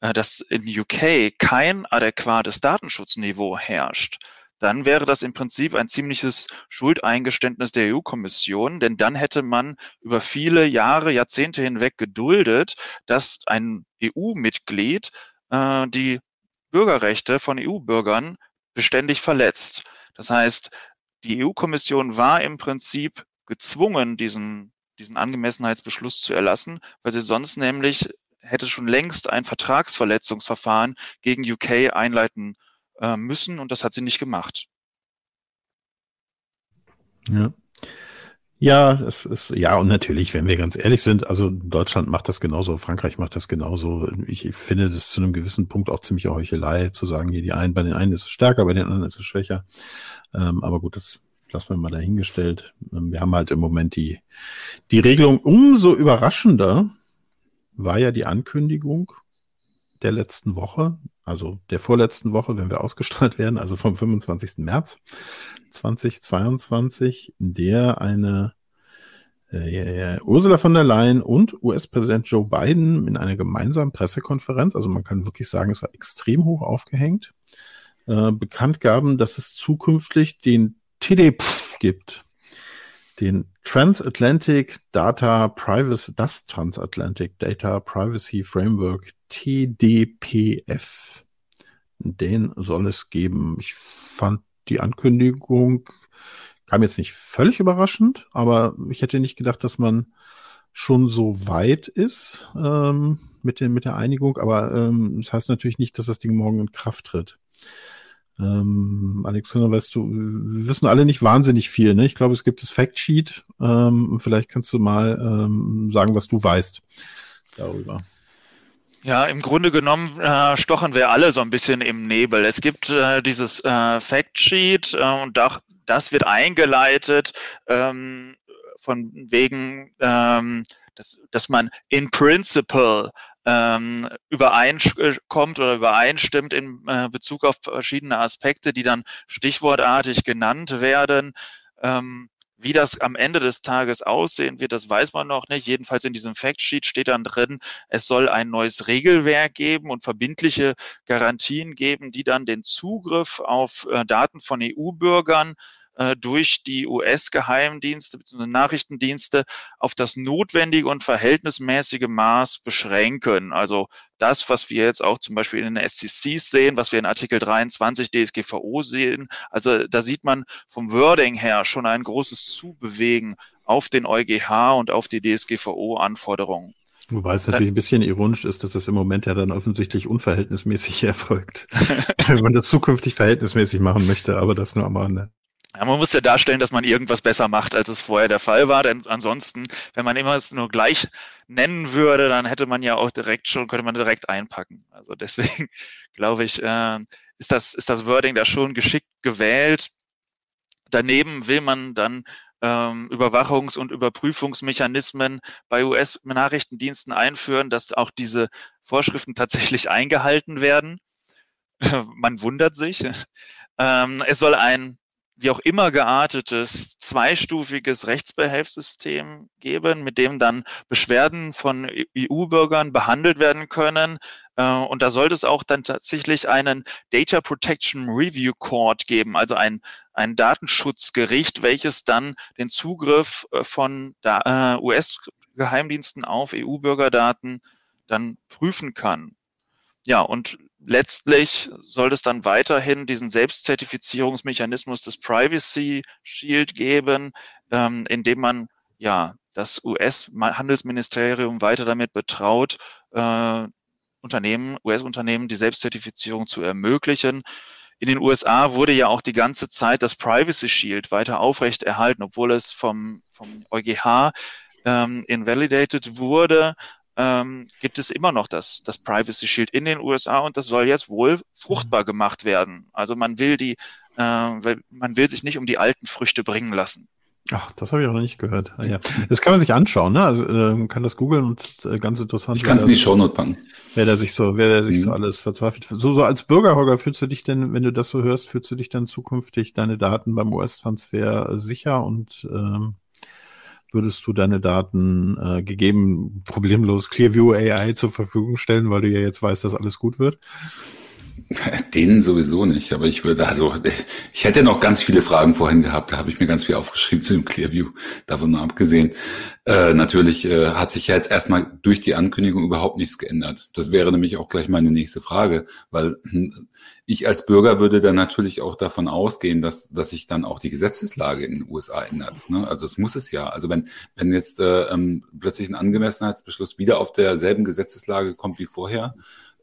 äh, dass in UK kein adäquates Datenschutzniveau herrscht, dann wäre das im Prinzip ein ziemliches Schuldeingeständnis der EU-Kommission, denn dann hätte man über viele Jahre, Jahrzehnte hinweg geduldet, dass ein EU-Mitglied äh, die Bürgerrechte von EU-Bürgern beständig verletzt. Das heißt, die EU-Kommission war im Prinzip gezwungen, diesen, diesen Angemessenheitsbeschluss zu erlassen, weil sie sonst nämlich hätte schon längst ein Vertragsverletzungsverfahren gegen UK einleiten äh, müssen und das hat sie nicht gemacht. Ja. Ja, es ist, ja, und natürlich, wenn wir ganz ehrlich sind, also Deutschland macht das genauso, Frankreich macht das genauso. Ich finde das zu einem gewissen Punkt auch ziemlich Heuchelei, zu sagen, hier die einen, bei den einen ist es stärker, bei den anderen ist es schwächer. Ähm, aber gut, das lassen wir mal dahingestellt. Ähm, wir haben halt im Moment die, die Regelung umso überraschender war ja die Ankündigung der letzten Woche, also der vorletzten Woche, wenn wir ausgestrahlt werden, also vom 25. März 2022, in der eine äh, Ursula von der Leyen und US-Präsident Joe Biden in einer gemeinsamen Pressekonferenz, also man kann wirklich sagen, es war extrem hoch aufgehängt, äh, bekannt gaben, dass es zukünftig den TDP gibt, den Transatlantic Data Privacy, das Transatlantic Data Privacy Framework TDPF. Den soll es geben. Ich fand die Ankündigung kam jetzt nicht völlig überraschend, aber ich hätte nicht gedacht, dass man schon so weit ist ähm, mit, den, mit der Einigung. Aber ähm, das heißt natürlich nicht, dass das Ding morgen in Kraft tritt. Ähm, Alexander, weißt du, wir wissen alle nicht wahnsinnig viel. Ne? Ich glaube, es gibt das Factsheet. Ähm, vielleicht kannst du mal ähm, sagen, was du weißt darüber. Ja, im Grunde genommen äh, stochen wir alle so ein bisschen im Nebel. Es gibt äh, dieses äh, Factsheet äh, und da, das wird eingeleitet ähm, von wegen, ähm, dass, dass man in principle ähm, übereinkommt oder übereinstimmt in äh, Bezug auf verschiedene Aspekte, die dann stichwortartig genannt werden. Ähm, wie das am Ende des Tages aussehen wird, das weiß man noch nicht. Jedenfalls in diesem Factsheet steht dann drin, es soll ein neues Regelwerk geben und verbindliche Garantien geben, die dann den Zugriff auf äh, Daten von EU-Bürgern äh, durch die US-Geheimdienste bzw. Nachrichtendienste auf das notwendige und verhältnismäßige Maß beschränken. Also das, was wir jetzt auch zum Beispiel in den SCCs sehen, was wir in Artikel 23 DSGVO sehen. Also da sieht man vom Wording her schon ein großes Zubewegen auf den EuGH und auf die DSGVO-Anforderungen. Wobei es natürlich ein bisschen ironisch ist, dass es im Moment ja dann offensichtlich unverhältnismäßig erfolgt. Wenn man das zukünftig verhältnismäßig machen möchte, aber das nur am Rande. Ja, man muss ja darstellen, dass man irgendwas besser macht, als es vorher der Fall war. Denn ansonsten, wenn man immer es nur gleich nennen würde, dann hätte man ja auch direkt schon, könnte man direkt einpacken. Also deswegen glaube ich, äh, ist das, ist das Wording da schon geschickt gewählt. Daneben will man dann ähm, Überwachungs- und Überprüfungsmechanismen bei US-Nachrichtendiensten einführen, dass auch diese Vorschriften tatsächlich eingehalten werden. man wundert sich. Ähm, es soll ein wie auch immer geartetes zweistufiges Rechtsbehelfssystem geben, mit dem dann Beschwerden von EU-Bürgern behandelt werden können. Äh, und da sollte es auch dann tatsächlich einen Data Protection Review Court geben, also ein, ein Datenschutzgericht, welches dann den Zugriff äh, von äh, US-Geheimdiensten auf EU-Bürgerdaten dann prüfen kann. Ja, und letztlich soll es dann weiterhin diesen Selbstzertifizierungsmechanismus des Privacy Shield geben, ähm, indem man ja das US-Handelsministerium weiter damit betraut, äh, Unternehmen, US-Unternehmen die Selbstzertifizierung zu ermöglichen. In den USA wurde ja auch die ganze Zeit das Privacy Shield weiter aufrecht erhalten, obwohl es vom, vom EuGH ähm, invalidated wurde ähm, gibt es immer noch das, das Privacy Shield in den USA und das soll jetzt wohl fruchtbar gemacht werden. Also man will die, äh, man will sich nicht um die alten Früchte bringen lassen. Ach, das habe ich auch noch nicht gehört. Ah, ja. Das kann man sich anschauen, ne? Also äh, man kann das googeln und äh, ganz interessant. Ich kann es in die Shownote packen. Wer der sich so, wer der sich mhm. so alles verzweifelt. So, so als Bürger, Holger, fühlst du dich denn, wenn du das so hörst, fühlst du dich dann zukünftig deine Daten beim US-Transfer sicher und ähm, würdest du deine Daten äh, gegeben problemlos Clearview AI zur Verfügung stellen, weil du ja jetzt weißt, dass alles gut wird? Denen sowieso nicht, aber ich würde also, ich hätte noch ganz viele Fragen vorhin gehabt, da habe ich mir ganz viel aufgeschrieben zu dem Clearview, davon nur abgesehen. Äh, natürlich äh, hat sich ja jetzt erstmal durch die Ankündigung überhaupt nichts geändert. Das wäre nämlich auch gleich meine nächste Frage, weil hm, ich als Bürger würde dann natürlich auch davon ausgehen, dass, dass sich dann auch die Gesetzeslage in den USA ändert. Ne? Also es muss es ja. Also wenn, wenn jetzt äh, ähm, plötzlich ein Angemessenheitsbeschluss wieder auf derselben Gesetzeslage kommt wie vorher,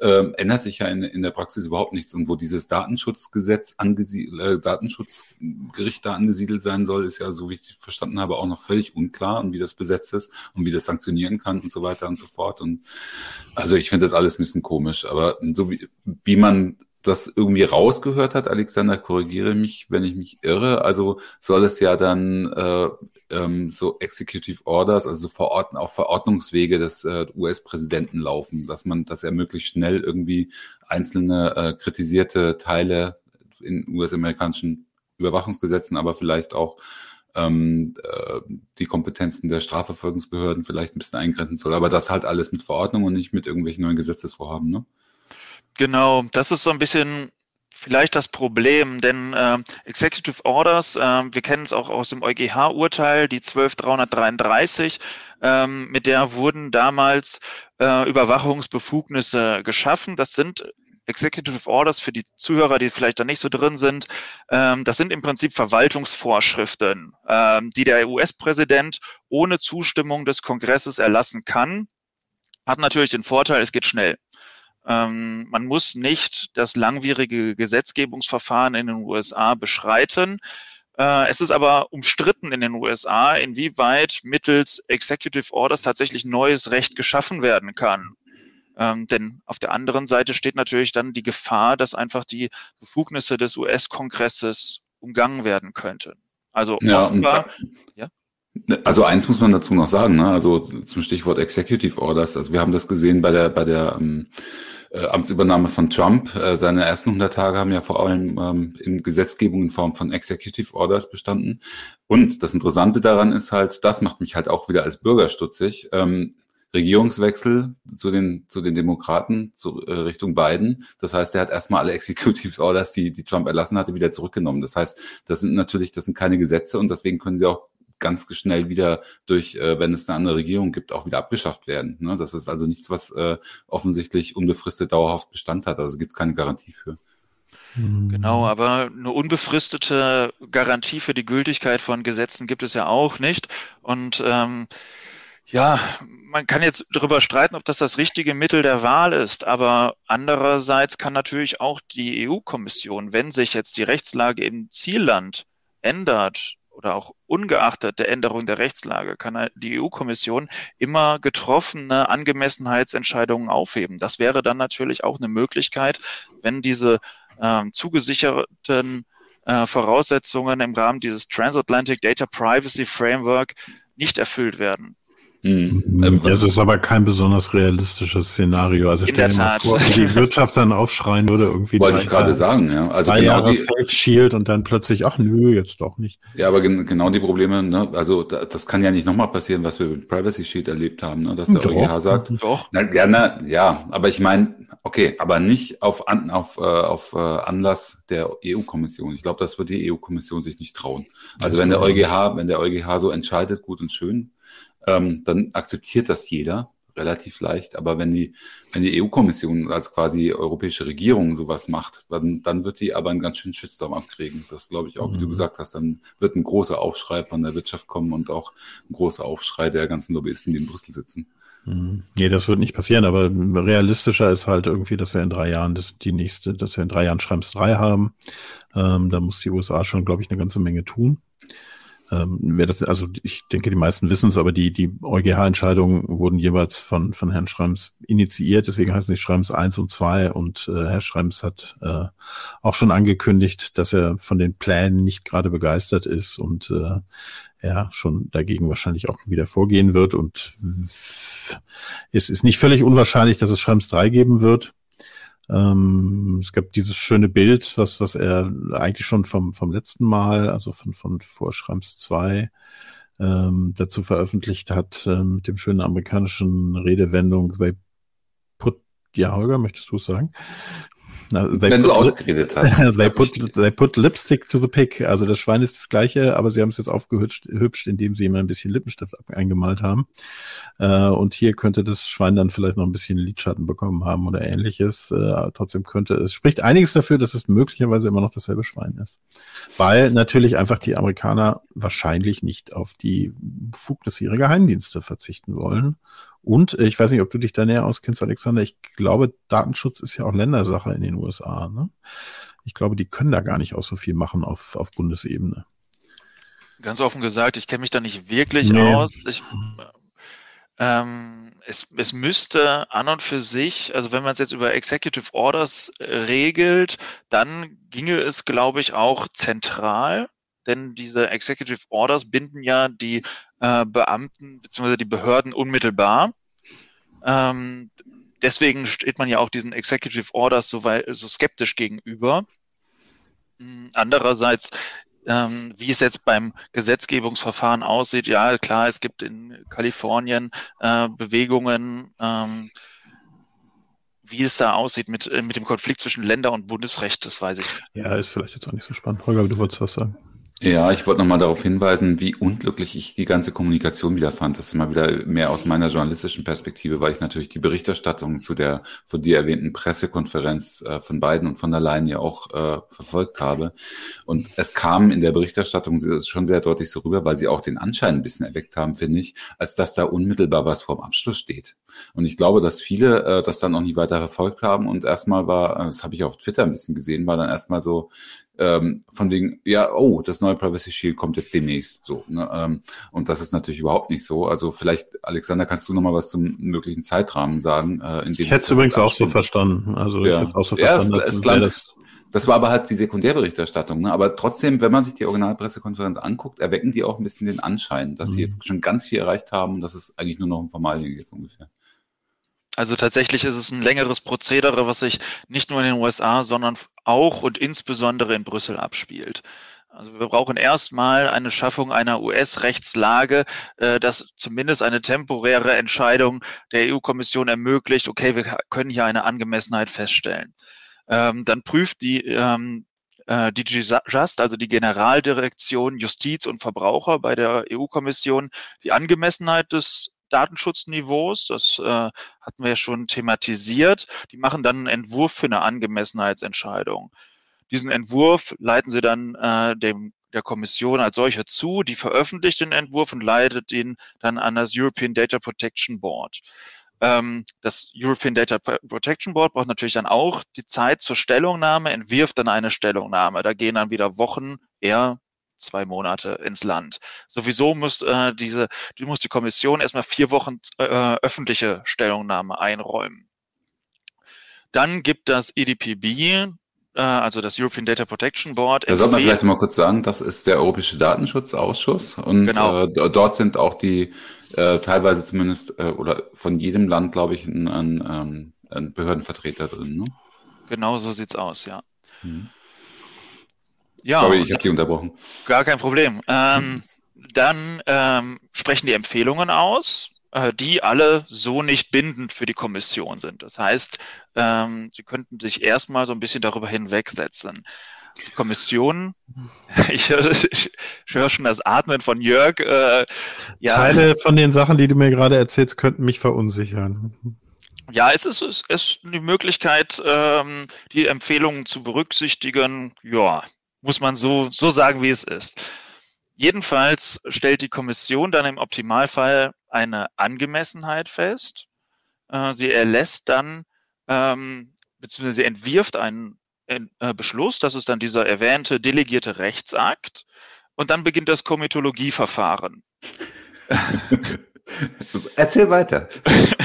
ähm, ändert sich ja in, in der Praxis überhaupt nichts. Und wo dieses Datenschutzgesetz angesiedelt, äh, Datenschutzgericht da angesiedelt sein soll, ist ja, so wie ich verstanden habe, auch noch völlig unklar und wie das besetzt ist und wie das sanktionieren kann und so weiter und so fort. Und also ich finde das alles ein bisschen komisch. Aber so wie, wie man das irgendwie rausgehört hat, Alexander, korrigiere mich, wenn ich mich irre. Also soll es ja dann äh, ähm, so Executive Orders, also Verordn auf Verordnungswege des äh, US-Präsidenten laufen, dass man, dass er möglichst schnell irgendwie einzelne äh, kritisierte Teile in US-amerikanischen Überwachungsgesetzen, aber vielleicht auch ähm, äh, die Kompetenzen der Strafverfolgungsbehörden vielleicht ein bisschen eingrenzen soll. Aber das halt alles mit Verordnung und nicht mit irgendwelchen neuen Gesetzesvorhaben, ne? Genau, das ist so ein bisschen vielleicht das Problem, denn äh, Executive Orders, äh, wir kennen es auch aus dem EuGH-Urteil, die 12333, ähm, mit der wurden damals äh, Überwachungsbefugnisse geschaffen. Das sind Executive Orders für die Zuhörer, die vielleicht da nicht so drin sind. Ähm, das sind im Prinzip Verwaltungsvorschriften, ähm, die der US-Präsident ohne Zustimmung des Kongresses erlassen kann. Hat natürlich den Vorteil, es geht schnell. Ähm, man muss nicht das langwierige Gesetzgebungsverfahren in den USA beschreiten. Äh, es ist aber umstritten in den USA, inwieweit mittels Executive Orders tatsächlich neues Recht geschaffen werden kann. Ähm, denn auf der anderen Seite steht natürlich dann die Gefahr, dass einfach die Befugnisse des US-Kongresses umgangen werden könnten. Also ja, offenbar, ja. Also eins muss man dazu noch sagen, ne? also zum Stichwort Executive Orders. Also wir haben das gesehen bei der bei der ähm, äh, Amtsübernahme von Trump. Äh, seine ersten 100 Tage haben ja vor allem ähm, in Gesetzgebung in Form von Executive Orders bestanden. Und das Interessante daran ist halt, das macht mich halt auch wieder als Bürger stutzig. Ähm, Regierungswechsel zu den, zu den Demokraten, zu äh, Richtung Biden. Das heißt, er hat erstmal alle Executive Orders, die, die Trump erlassen hatte, wieder zurückgenommen. Das heißt, das sind natürlich, das sind keine Gesetze und deswegen können sie auch ganz schnell wieder durch, äh, wenn es eine andere Regierung gibt, auch wieder abgeschafft werden. Ne? Das ist also nichts, was äh, offensichtlich unbefristet dauerhaft Bestand hat. Also gibt es keine Garantie für. Hm. Genau, aber eine unbefristete Garantie für die Gültigkeit von Gesetzen gibt es ja auch nicht. Und ähm, ja, man kann jetzt darüber streiten, ob das das richtige Mittel der Wahl ist, aber andererseits kann natürlich auch die EU-Kommission, wenn sich jetzt die Rechtslage im Zielland ändert, oder auch ungeachtet der Änderung der Rechtslage kann die EU-Kommission immer getroffene Angemessenheitsentscheidungen aufheben. Das wäre dann natürlich auch eine Möglichkeit, wenn diese äh, zugesicherten äh, Voraussetzungen im Rahmen dieses Transatlantic Data Privacy Framework nicht erfüllt werden. Mhm. Das ist aber kein besonders realistisches Szenario. Also stell dir mal vor, wie die Wirtschaft dann aufschreien würde, irgendwie. Wollte ich gerade sagen, ja. Also drei genau Jahre die, Safe Shield und dann plötzlich, ach nö, jetzt doch nicht. Ja, aber gen genau die Probleme, ne? also da, das kann ja nicht nochmal passieren, was wir mit Privacy Shield erlebt haben, ne? dass der doch, EuGH sagt. Doch. Na, gerne, ja, aber ich meine, okay, aber nicht auf, an, auf, äh, auf äh, Anlass der EU-Kommission. Ich glaube, das wird die EU-Kommission sich nicht trauen. Also wenn der EuGH, wenn der EuGH so entscheidet, gut und schön, ähm, dann akzeptiert das jeder relativ leicht. Aber wenn die, wenn die EU-Kommission als quasi europäische Regierung sowas macht, dann, dann wird die aber einen ganz schönen Shitstorm abkriegen. Das glaube ich auch, mhm. wie du mhm. gesagt hast, dann wird ein großer Aufschrei von der Wirtschaft kommen und auch ein großer Aufschrei der ganzen Lobbyisten, die in Brüssel sitzen. Mhm. Nee, das wird nicht passieren, aber realistischer ist halt irgendwie, dass wir in drei Jahren das, die nächste, dass wir in drei Jahren Schrems 3 haben. Ähm, da muss die USA schon, glaube ich, eine ganze Menge tun. Ähm, wer das, also ich denke, die meisten wissen es, aber die, die EuGH-Entscheidungen wurden jeweils von, von Herrn Schrems initiiert, deswegen heißen die Schrems 1 und 2 und äh, Herr Schrems hat äh, auch schon angekündigt, dass er von den Plänen nicht gerade begeistert ist und äh, er schon dagegen wahrscheinlich auch wieder vorgehen wird. Und es ist nicht völlig unwahrscheinlich, dass es Schrems 3 geben wird. Ähm, es gab dieses schöne Bild, was, was er eigentlich schon vom, vom letzten Mal, also von, von Vorschreims 2, ähm, dazu veröffentlicht hat, äh, mit dem schönen amerikanischen Redewendung, they put, ja, Holger, möchtest du es sagen? Wenn du ausgeredet hast. they, put, they put lipstick to the pig. Also das Schwein ist das gleiche, aber sie haben es jetzt aufgehübscht, hübscht, indem sie immer ein bisschen Lippenstift eingemalt haben. Äh, und hier könnte das Schwein dann vielleicht noch ein bisschen Lidschatten bekommen haben oder ähnliches. Äh, trotzdem könnte es, spricht einiges dafür, dass es möglicherweise immer noch dasselbe Schwein ist. Weil natürlich einfach die Amerikaner wahrscheinlich nicht auf die Befugnisse ihrer Geheimdienste verzichten wollen und äh, ich weiß nicht, ob du dich da näher auskennst, Alexander. Ich glaube, Datenschutz ist ja auch Ländersache in den USA. Ne? Ich glaube, die können da gar nicht auch so viel machen auf, auf Bundesebene. Ganz offen gesagt, ich kenne mich da nicht wirklich nee. aus. Ich, ähm, es, es müsste an und für sich, also wenn man es jetzt über Executive Orders äh, regelt, dann ginge es, glaube ich, auch zentral denn diese Executive Orders binden ja die äh, Beamten bzw. die Behörden unmittelbar. Ähm, deswegen steht man ja auch diesen Executive Orders so, weit, so skeptisch gegenüber. Hm, andererseits, ähm, wie es jetzt beim Gesetzgebungsverfahren aussieht, ja klar, es gibt in Kalifornien äh, Bewegungen, ähm, wie es da aussieht mit, äh, mit dem Konflikt zwischen Länder- und Bundesrecht, das weiß ich nicht. Ja, ist vielleicht jetzt auch nicht so spannend. Holger, du wolltest was sagen. Ja, ich wollte nochmal darauf hinweisen, wie unglücklich ich die ganze Kommunikation wieder fand. Das ist mal wieder mehr aus meiner journalistischen Perspektive, weil ich natürlich die Berichterstattung zu der von dir erwähnten Pressekonferenz äh, von beiden und von der Leyen ja auch äh, verfolgt habe. Und es kam in der Berichterstattung schon sehr deutlich so rüber, weil sie auch den Anschein ein bisschen erweckt haben, finde ich, als dass da unmittelbar was vorm Abschluss steht. Und ich glaube, dass viele äh, das dann noch nie weiter verfolgt haben. Und erstmal war, äh, das habe ich auf Twitter ein bisschen gesehen, war dann erstmal so, ähm, von wegen, ja, oh, das neue Privacy Shield kommt jetzt demnächst. So, ne? ähm, und das ist natürlich überhaupt nicht so. Also vielleicht, Alexander, kannst du noch mal was zum möglichen Zeitrahmen sagen? Äh, in dem ich hätte es übrigens auch so verstanden. Also ja. ich hätte auch so verstanden. Ja, es, es klang, das, war aber halt die Sekundärberichterstattung. Ne? Aber trotzdem, wenn man sich die Originalpressekonferenz anguckt, erwecken die auch ein bisschen den Anschein, dass mhm. sie jetzt schon ganz viel erreicht haben und das ist eigentlich nur noch ein Formalien jetzt ungefähr. Also tatsächlich ist es ein längeres Prozedere, was sich nicht nur in den USA, sondern auch und insbesondere in Brüssel abspielt. Also wir brauchen erstmal eine Schaffung einer US-Rechtslage, äh, das zumindest eine temporäre Entscheidung der EU-Kommission ermöglicht, okay, wir können hier eine Angemessenheit feststellen. Ähm, dann prüft die ähm, äh, DG Just, also die Generaldirektion Justiz und Verbraucher bei der EU-Kommission, die Angemessenheit des Datenschutzniveaus. Das äh, hatten wir ja schon thematisiert. Die machen dann einen Entwurf für eine Angemessenheitsentscheidung. Diesen Entwurf leiten sie dann äh, dem der Kommission als solcher zu, die veröffentlicht den Entwurf und leitet ihn dann an das European Data Protection Board. Ähm, das European Data Protection Board braucht natürlich dann auch die Zeit zur Stellungnahme, entwirft dann eine Stellungnahme. Da gehen dann wieder Wochen, eher zwei Monate ins Land. Sowieso muss äh, diese, die muss die Kommission erstmal vier Wochen äh, öffentliche Stellungnahme einräumen. Dann gibt das EDPB äh, also das European Data Protection Board. Da sollte man vielleicht mal kurz sagen, das ist der Europäische Datenschutzausschuss und genau. äh, dort sind auch die äh, teilweise zumindest äh, oder von jedem Land, glaube ich, ein, ein, ähm, ein Behördenvertreter drin. Ne? Genau so sieht's aus, ja. Hm. Ja, Sorry, ich habe die unterbrochen. Gar kein Problem. Ähm, dann ähm, sprechen die Empfehlungen aus, äh, die alle so nicht bindend für die Kommission sind. Das heißt, ähm, sie könnten sich erstmal so ein bisschen darüber hinwegsetzen. Die Kommission, ich, ich, ich höre schon das Atmen von Jörg. Äh, ja. Teile von den Sachen, die du mir gerade erzählst, könnten mich verunsichern. Ja, es ist, es ist die Möglichkeit, ähm, die Empfehlungen zu berücksichtigen. Ja, muss man so, so sagen, wie es ist. Jedenfalls stellt die Kommission dann im Optimalfall eine Angemessenheit fest. Äh, sie erlässt dann, ähm, beziehungsweise sie entwirft einen äh, Beschluss, das ist dann dieser erwähnte delegierte Rechtsakt, und dann beginnt das Komitologieverfahren. Erzähl weiter.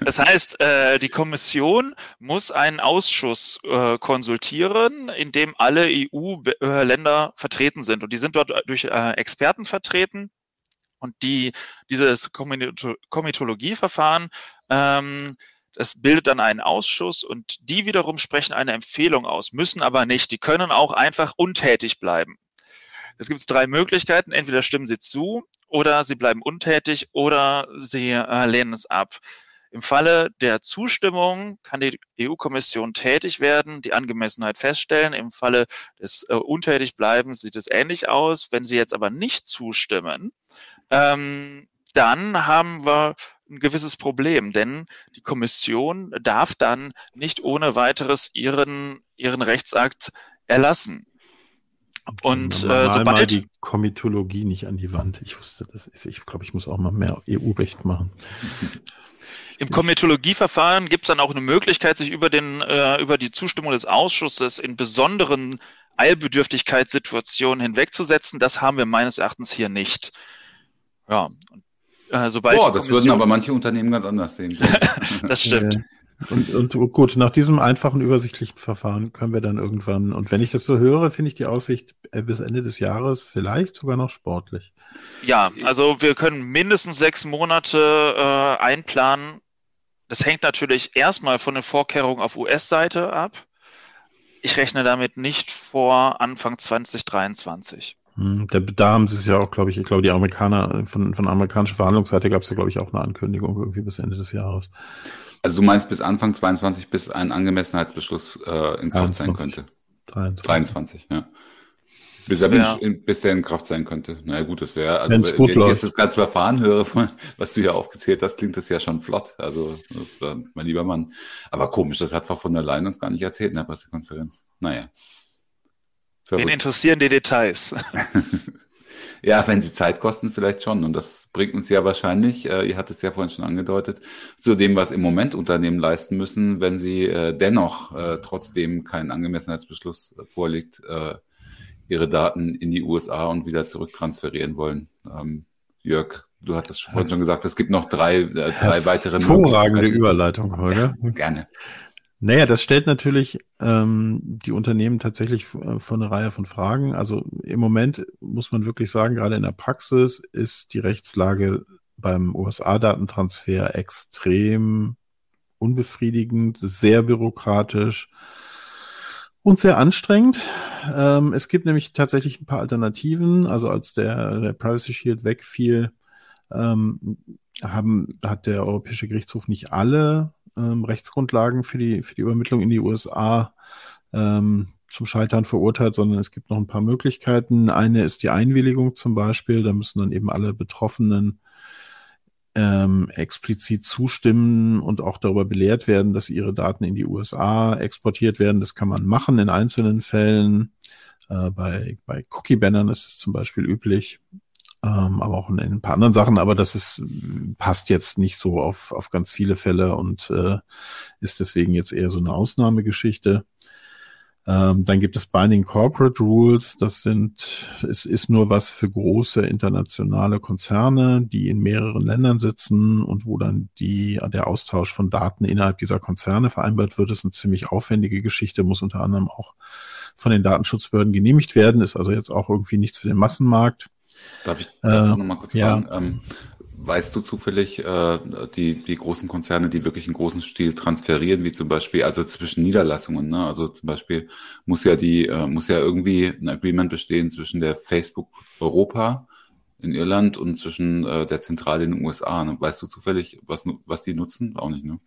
Das heißt, äh, die Kommission muss einen Ausschuss äh, konsultieren, in dem alle EU-Länder vertreten sind. Und die sind dort durch äh, Experten vertreten. Und die, dieses Komitologieverfahren, ähm, das bildet dann einen Ausschuss und die wiederum sprechen eine Empfehlung aus, müssen aber nicht. Die können auch einfach untätig bleiben. Es gibt drei Möglichkeiten. Entweder stimmen sie zu oder sie bleiben untätig oder sie äh, lehnen es ab. Im Falle der Zustimmung kann die EU-Kommission tätig werden, die Angemessenheit feststellen. Im Falle des äh, Untätigbleibens sieht es ähnlich aus. Wenn Sie jetzt aber nicht zustimmen, ähm, dann haben wir ein gewisses Problem, denn die Kommission darf dann nicht ohne weiteres ihren, ihren Rechtsakt erlassen. Und äh, sobald mal die Komitologie nicht an die Wand. Ich wusste, das ist, ich glaube, ich muss auch mal mehr EU-Recht machen. Im Komitologieverfahren gibt es dann auch eine Möglichkeit, sich über, den, äh, über die Zustimmung des Ausschusses in besonderen Eilbedürftigkeitssituationen hinwegzusetzen. Das haben wir meines Erachtens hier nicht. Ja, äh, sobald Boah, das würden aber manche Unternehmen ganz anders sehen. das stimmt. Und, und gut, nach diesem einfachen, übersichtlichen Verfahren können wir dann irgendwann, und wenn ich das so höre, finde ich die Aussicht äh, bis Ende des Jahres vielleicht sogar noch sportlich. Ja, also wir können mindestens sechs Monate äh, einplanen. Das hängt natürlich erstmal von den Vorkehrungen auf US-Seite ab. Ich rechne damit nicht vor Anfang 2023. Hm, da, da haben sie es ja auch, glaube ich, ich glaube, die Amerikaner, von, von amerikanischer Verhandlungsseite gab es ja, glaube ich, auch eine Ankündigung irgendwie bis Ende des Jahres. Also du meinst bis Anfang 22, bis ein Angemessenheitsbeschluss äh, in Kraft 23. sein könnte? 23. 23, ja. Bis er, ja. in, bis der in Kraft sein könnte. Na naja, gut, das wäre, also Wenn's gut wenn läuft. ich jetzt das ganze Verfahren höre, was du hier aufgezählt hast, klingt das ja schon flott. Also, mein lieber Mann. Aber komisch, das hat Frau von der Leyen uns gar nicht erzählt in der Pressekonferenz. Naja. Wen interessieren die Details? Ja, wenn sie Zeit kosten, vielleicht schon. Und das bringt uns ja wahrscheinlich, äh, ihr hattet es ja vorhin schon angedeutet, zu dem, was im Moment Unternehmen leisten müssen, wenn sie äh, dennoch, äh, trotzdem kein Angemessenheitsbeschluss vorliegt, äh, ihre Daten in die USA und wieder zurücktransferieren wollen. Ähm, Jörg, du hattest vorhin schon gesagt, es gibt noch drei, äh, drei weitere Hervorragende Überleitung heute. Ja, gerne. Naja, das stellt natürlich ähm, die Unternehmen tatsächlich äh, vor eine Reihe von Fragen. Also im Moment muss man wirklich sagen, gerade in der Praxis ist die Rechtslage beim USA-Datentransfer extrem unbefriedigend, sehr bürokratisch und sehr anstrengend. Ähm, es gibt nämlich tatsächlich ein paar Alternativen. Also als der, der Privacy Shield wegfiel, ähm, haben, hat der Europäische Gerichtshof nicht alle ähm, Rechtsgrundlagen für die, für die Übermittlung in die USA ähm, zum Scheitern verurteilt, sondern es gibt noch ein paar Möglichkeiten. Eine ist die Einwilligung zum Beispiel. Da müssen dann eben alle Betroffenen ähm, explizit zustimmen und auch darüber belehrt werden, dass ihre Daten in die USA exportiert werden. Das kann man machen in einzelnen Fällen. Äh, bei, bei Cookie-Bannern ist es zum Beispiel üblich ähm, aber auch in, in, ein paar anderen Sachen, aber das ist, passt jetzt nicht so auf, auf ganz viele Fälle und äh, ist deswegen jetzt eher so eine Ausnahmegeschichte. Ähm, dann gibt es Binding Corporate Rules. Das sind, es ist nur was für große internationale Konzerne, die in mehreren Ländern sitzen und wo dann die, der Austausch von Daten innerhalb dieser Konzerne vereinbart wird. Das ist eine ziemlich aufwendige Geschichte, muss unter anderem auch von den Datenschutzbehörden genehmigt werden, ist also jetzt auch irgendwie nichts für den Massenmarkt. Darf ich dazu äh, noch mal kurz ja. fragen? Ähm, Weißt du zufällig äh, die, die großen Konzerne, die wirklich in großen Stil transferieren, wie zum Beispiel, also zwischen Niederlassungen, ne? Also zum Beispiel muss ja die, äh, muss ja irgendwie ein Agreement bestehen zwischen der Facebook Europa in Irland und zwischen äh, der Zentrale in den USA. Ne? Weißt du zufällig, was, was die nutzen? Auch nicht, ne?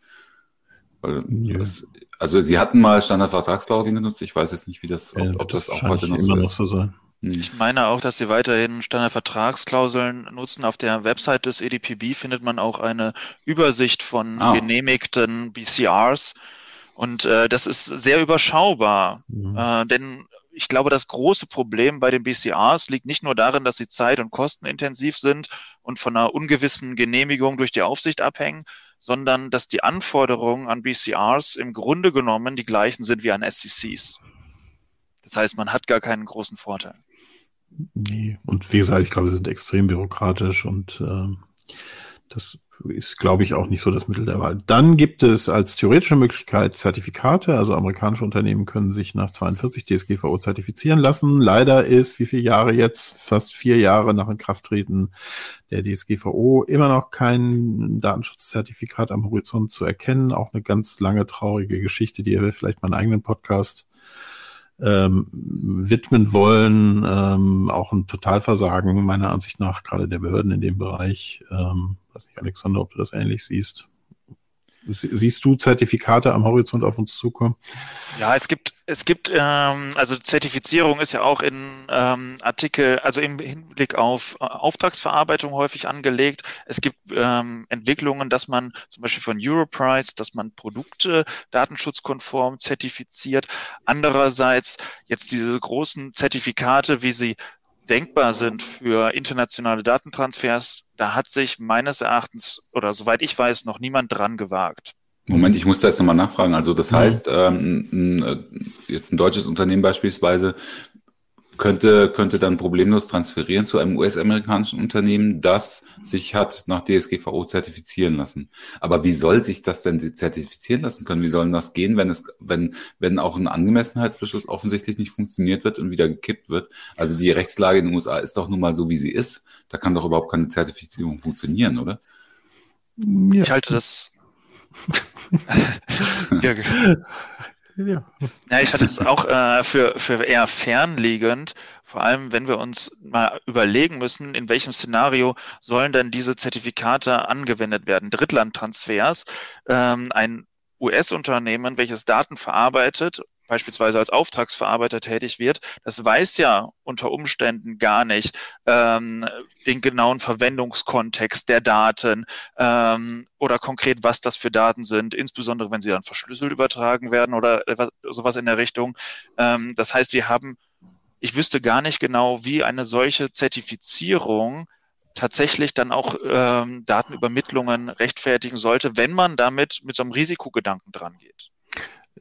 Weil ja. das, also sie hatten mal Standardvertragsklauseln genutzt, ich weiß jetzt nicht, wie das, ob, ob das, auch heute noch so ist. So sein. Hm. Ich meine auch, dass sie weiterhin Standardvertragsklauseln nutzen. Auf der Website des EDPB findet man auch eine Übersicht von oh. genehmigten BCRs. Und äh, das ist sehr überschaubar. Mhm. Äh, denn ich glaube, das große Problem bei den BCRs liegt nicht nur darin, dass sie zeit- und kostenintensiv sind und von einer ungewissen Genehmigung durch die Aufsicht abhängen, sondern dass die Anforderungen an BCRs im Grunde genommen die gleichen sind wie an SCCs. Das heißt, man hat gar keinen großen Vorteil. Nee, und wie gesagt, ich glaube, sie sind extrem bürokratisch und äh, das ist, glaube ich, auch nicht so das Mittel der Wahl. Dann gibt es als theoretische Möglichkeit Zertifikate. Also amerikanische Unternehmen können sich nach 42 DSGVO zertifizieren lassen. Leider ist, wie viele Jahre jetzt, fast vier Jahre nach Inkrafttreten der DSGVO, immer noch kein Datenschutzzertifikat am Horizont zu erkennen. Auch eine ganz lange traurige Geschichte, die ihr vielleicht meinen eigenen Podcast ähm, widmen wollen. Ähm, auch ein Totalversagen meiner Ansicht nach, gerade der Behörden in dem Bereich. Ähm, weiß nicht, Alexander, ob du das ähnlich siehst. Siehst du Zertifikate am Horizont auf uns zukommen? Ja, es gibt, es gibt, ähm, also Zertifizierung ist ja auch in ähm, Artikel, also im Hinblick auf äh, Auftragsverarbeitung häufig angelegt. Es gibt ähm, Entwicklungen, dass man zum Beispiel von Europrice, dass man Produkte datenschutzkonform zertifiziert. Andererseits jetzt diese großen Zertifikate, wie sie denkbar sind für internationale Datentransfers, da hat sich meines Erachtens oder soweit ich weiß noch niemand dran gewagt. Moment, ich muss da jetzt nochmal nachfragen. Also das mhm. heißt, ähm, äh, jetzt ein deutsches Unternehmen beispielsweise könnte, könnte dann problemlos transferieren zu einem US-amerikanischen Unternehmen, das sich hat nach DSGVO zertifizieren lassen. Aber wie soll sich das denn zertifizieren lassen können? Wie soll das gehen, wenn es, wenn, wenn auch ein Angemessenheitsbeschluss offensichtlich nicht funktioniert wird und wieder gekippt wird? Also die Rechtslage in den USA ist doch nun mal so, wie sie ist. Da kann doch überhaupt keine Zertifizierung funktionieren, oder? Ja. Ich halte das. ja, ja. ja, ich hatte es auch äh, für, für eher fernliegend, vor allem wenn wir uns mal überlegen müssen, in welchem Szenario sollen denn diese Zertifikate angewendet werden. Drittlandtransfers, ähm, ein US-Unternehmen, welches Daten verarbeitet beispielsweise als Auftragsverarbeiter tätig wird, das weiß ja unter Umständen gar nicht ähm, den genauen Verwendungskontext der Daten ähm, oder konkret, was das für Daten sind, insbesondere wenn sie dann verschlüsselt übertragen werden oder sowas in der Richtung. Ähm, das heißt, sie haben, ich wüsste gar nicht genau, wie eine solche Zertifizierung tatsächlich dann auch ähm, Datenübermittlungen rechtfertigen sollte, wenn man damit mit so einem Risikogedanken dran geht.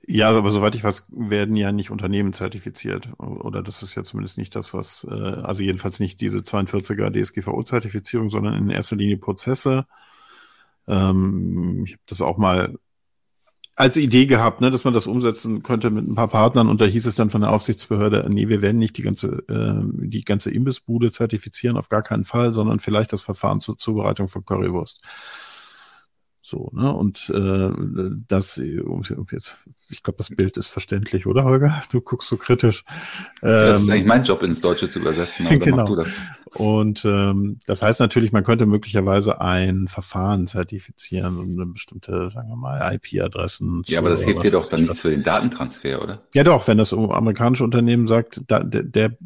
Ja, aber soweit ich weiß, werden ja nicht Unternehmen zertifiziert. Oder das ist ja zumindest nicht das, was, äh, also jedenfalls nicht diese 42er DSGVO-Zertifizierung, sondern in erster Linie Prozesse. Ähm, ich habe das auch mal als Idee gehabt, ne, dass man das umsetzen könnte mit ein paar Partnern und da hieß es dann von der Aufsichtsbehörde, nee, wir werden nicht die ganze, äh, die ganze Imbissbude zertifizieren, auf gar keinen Fall, sondern vielleicht das Verfahren zur Zubereitung von Currywurst. So, ne? Und äh, das, jetzt, ich glaube, das Bild ist verständlich, oder Holger? Du guckst so kritisch. Ähm, das ist ähm, eigentlich mein Job, ins Deutsche zu übersetzen, aber genau. mach du das. Und ähm, das heißt natürlich, man könnte möglicherweise ein Verfahren zertifizieren und eine bestimmte, sagen wir mal, IP-Adressen. Ja, aber das hilft dir doch dann nicht für den Datentransfer, oder? Ja, doch, wenn das amerikanische Unternehmen sagt, da, der, der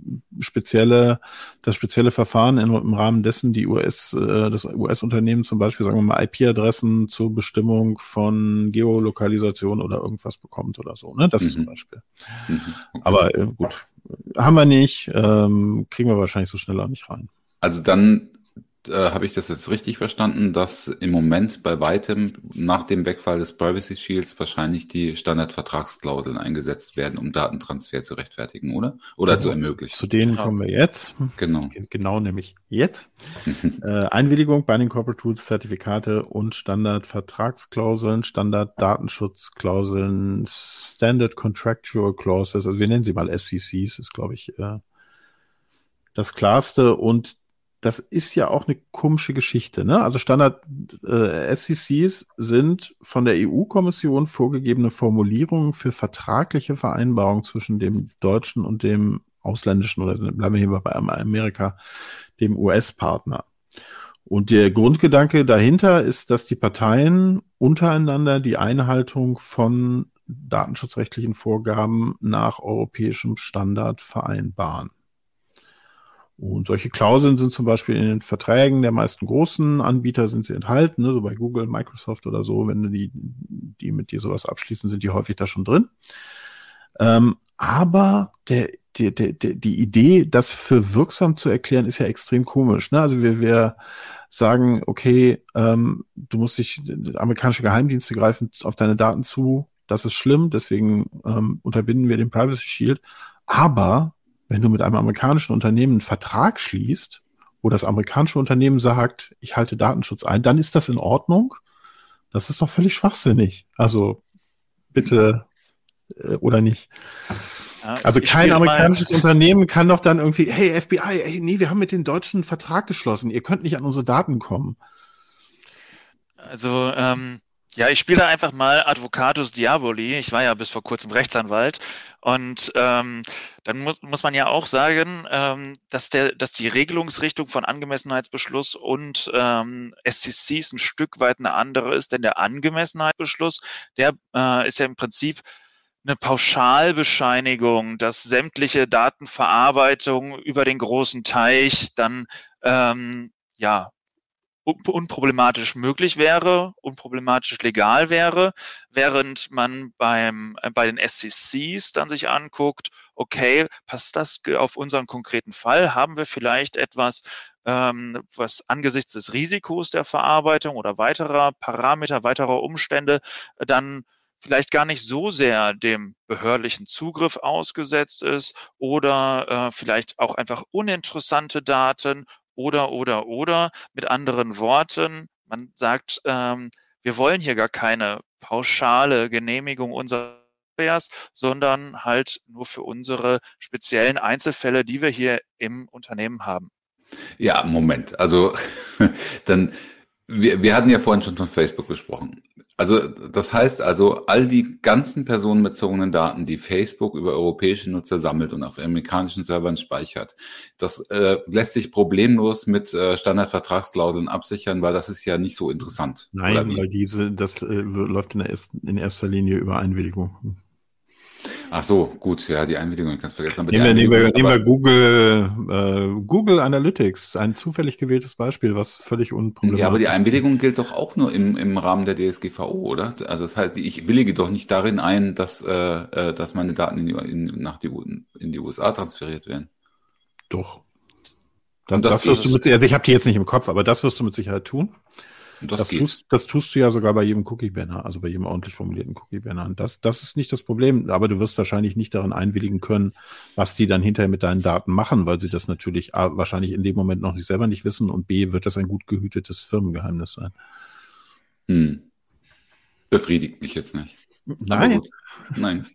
spezielle, das spezielle Verfahren in, im Rahmen dessen die US, äh, das US-Unternehmen zum Beispiel, sagen wir mal, IP-Adressen zur Bestimmung von Geolokalisation oder irgendwas bekommt oder so, ne? Das mhm. zum Beispiel. Mhm. Okay. Aber äh, gut, haben wir nicht, ähm, kriegen wir wahrscheinlich so schnell auch nicht rein. Also dann äh, habe ich das jetzt richtig verstanden, dass im Moment bei weitem nach dem Wegfall des Privacy Shields wahrscheinlich die Standardvertragsklauseln eingesetzt werden, um Datentransfer zu rechtfertigen, oder? Oder genau. zu ermöglichen. Zu denen ja. kommen wir jetzt. Genau. Genau, nämlich jetzt. äh, Einwilligung, Binding Corporate Tools, Zertifikate und Standardvertragsklauseln, Standarddatenschutzklauseln, Standard Contractual Clauses, also wir nennen sie mal SCCs, ist glaube ich äh, das klarste und das ist ja auch eine komische Geschichte. Ne? Also Standard äh, sind von der EU-Kommission vorgegebene Formulierungen für vertragliche Vereinbarungen zwischen dem deutschen und dem ausländischen oder bleiben wir hier bei Amerika, dem US-Partner. Und der Grundgedanke dahinter ist, dass die Parteien untereinander die Einhaltung von datenschutzrechtlichen Vorgaben nach europäischem Standard vereinbaren. Und solche Klauseln sind zum Beispiel in den Verträgen der meisten großen Anbieter sind sie enthalten, ne, so bei Google, Microsoft oder so, wenn die, die mit dir sowas abschließen, sind die häufig da schon drin. Ähm, aber der, der, der, die Idee, das für wirksam zu erklären, ist ja extrem komisch. Ne? Also wir, wir sagen, okay, ähm, du musst dich, amerikanische Geheimdienste greifen auf deine Daten zu, das ist schlimm, deswegen ähm, unterbinden wir den Privacy Shield. Aber wenn du mit einem amerikanischen Unternehmen einen Vertrag schließt, wo das amerikanische Unternehmen sagt, ich halte Datenschutz ein, dann ist das in Ordnung. Das ist doch völlig schwachsinnig. Also bitte äh, oder nicht. Ja, also kein amerikanisches Unternehmen kann doch dann irgendwie, hey FBI, hey, nee, wir haben mit den Deutschen einen Vertrag geschlossen, ihr könnt nicht an unsere Daten kommen. Also ähm, ja, ich spiele einfach mal Advocatus Diaboli. Ich war ja bis vor kurzem Rechtsanwalt. Und ähm, dann mu muss man ja auch sagen, ähm, dass, der, dass die Regelungsrichtung von Angemessenheitsbeschluss und ähm, SCCs ein Stück weit eine andere ist. Denn der Angemessenheitsbeschluss, der äh, ist ja im Prinzip eine Pauschalbescheinigung, dass sämtliche Datenverarbeitung über den großen Teich dann ähm, ja unproblematisch möglich wäre, unproblematisch legal wäre, während man beim, äh, bei den SCCs dann sich anguckt, okay, passt das auf unseren konkreten Fall? Haben wir vielleicht etwas, ähm, was angesichts des Risikos der Verarbeitung oder weiterer Parameter, weiterer Umstände äh, dann vielleicht gar nicht so sehr dem behördlichen Zugriff ausgesetzt ist oder äh, vielleicht auch einfach uninteressante Daten oder, oder, oder. Mit anderen Worten, man sagt, ähm, wir wollen hier gar keine pauschale Genehmigung unseres sondern halt nur für unsere speziellen Einzelfälle, die wir hier im Unternehmen haben. Ja, Moment. Also dann, wir, wir hatten ja vorhin schon von Facebook gesprochen. Also das heißt also, all die ganzen personenbezogenen Daten, die Facebook über europäische Nutzer sammelt und auf amerikanischen Servern speichert, das äh, lässt sich problemlos mit äh, Standardvertragsklauseln absichern, weil das ist ja nicht so interessant. Nein, weil diese, das äh, läuft in, der ersten, in erster Linie über Einwilligung. Ach so, gut, ja, die Einwilligung, ich kann es vergessen. nehmen, wir, nehmen, wir, Google, äh, Google Analytics, ein zufällig gewähltes Beispiel, was völlig unproblematisch ist. Ja, aber die Einwilligung gilt doch auch nur im, im Rahmen der DSGVO, oder? Also das heißt, ich willige doch nicht darin ein, dass, äh, äh dass meine Daten in die, in, nach die, in die USA transferiert werden. Doch. Das, das, das wirst du mit, also ich habe die jetzt nicht im Kopf, aber das wirst du mit Sicherheit tun. Das, das, tust, das, tust, du ja sogar bei jedem Cookie-Banner, also bei jedem ordentlich formulierten Cookie-Banner. Das, das ist nicht das Problem, aber du wirst wahrscheinlich nicht darin einwilligen können, was die dann hinterher mit deinen Daten machen, weil sie das natürlich A, wahrscheinlich in dem Moment noch nicht selber nicht wissen und B, wird das ein gut gehütetes Firmengeheimnis sein. Hm. Befriedigt mich jetzt nicht. Nein. Nein.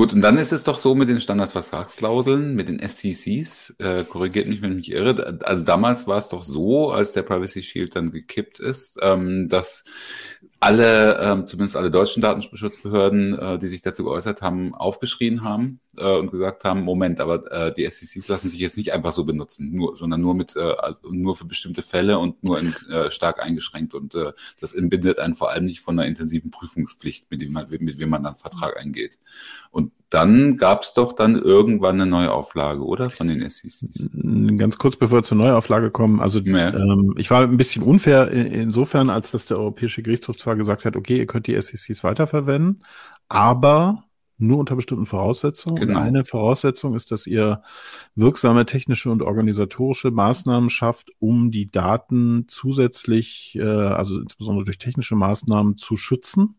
Gut, und dann ist es doch so mit den Standardvertragsklauseln, mit den SCCs, äh, korrigiert mich, wenn ich mich irre. Also damals war es doch so, als der Privacy Shield dann gekippt ist, ähm, dass alle, ähm, zumindest alle deutschen Datenschutzbehörden, äh, die sich dazu geäußert haben, aufgeschrien haben äh, und gesagt haben, Moment, aber äh, die SECs lassen sich jetzt nicht einfach so benutzen, nur, sondern nur mit, äh, also nur für bestimmte Fälle und nur in, äh, stark eingeschränkt. Und äh, das entbindet einen vor allem nicht von einer intensiven Prüfungspflicht, mit dem man, mit wem man dann Vertrag eingeht. Und dann gab es doch dann irgendwann eine Neuauflage, oder? Von den SECs. Ganz kurz bevor wir zur Neuauflage kommen. Also ja. ähm, ich war ein bisschen unfair insofern, als dass der Europäische Gerichtshof zwar gesagt hat, okay, ihr könnt die SECs weiterverwenden, aber nur unter bestimmten Voraussetzungen. Genau. Und eine Voraussetzung ist, dass ihr wirksame technische und organisatorische Maßnahmen schafft, um die Daten zusätzlich, äh, also insbesondere durch technische Maßnahmen zu schützen.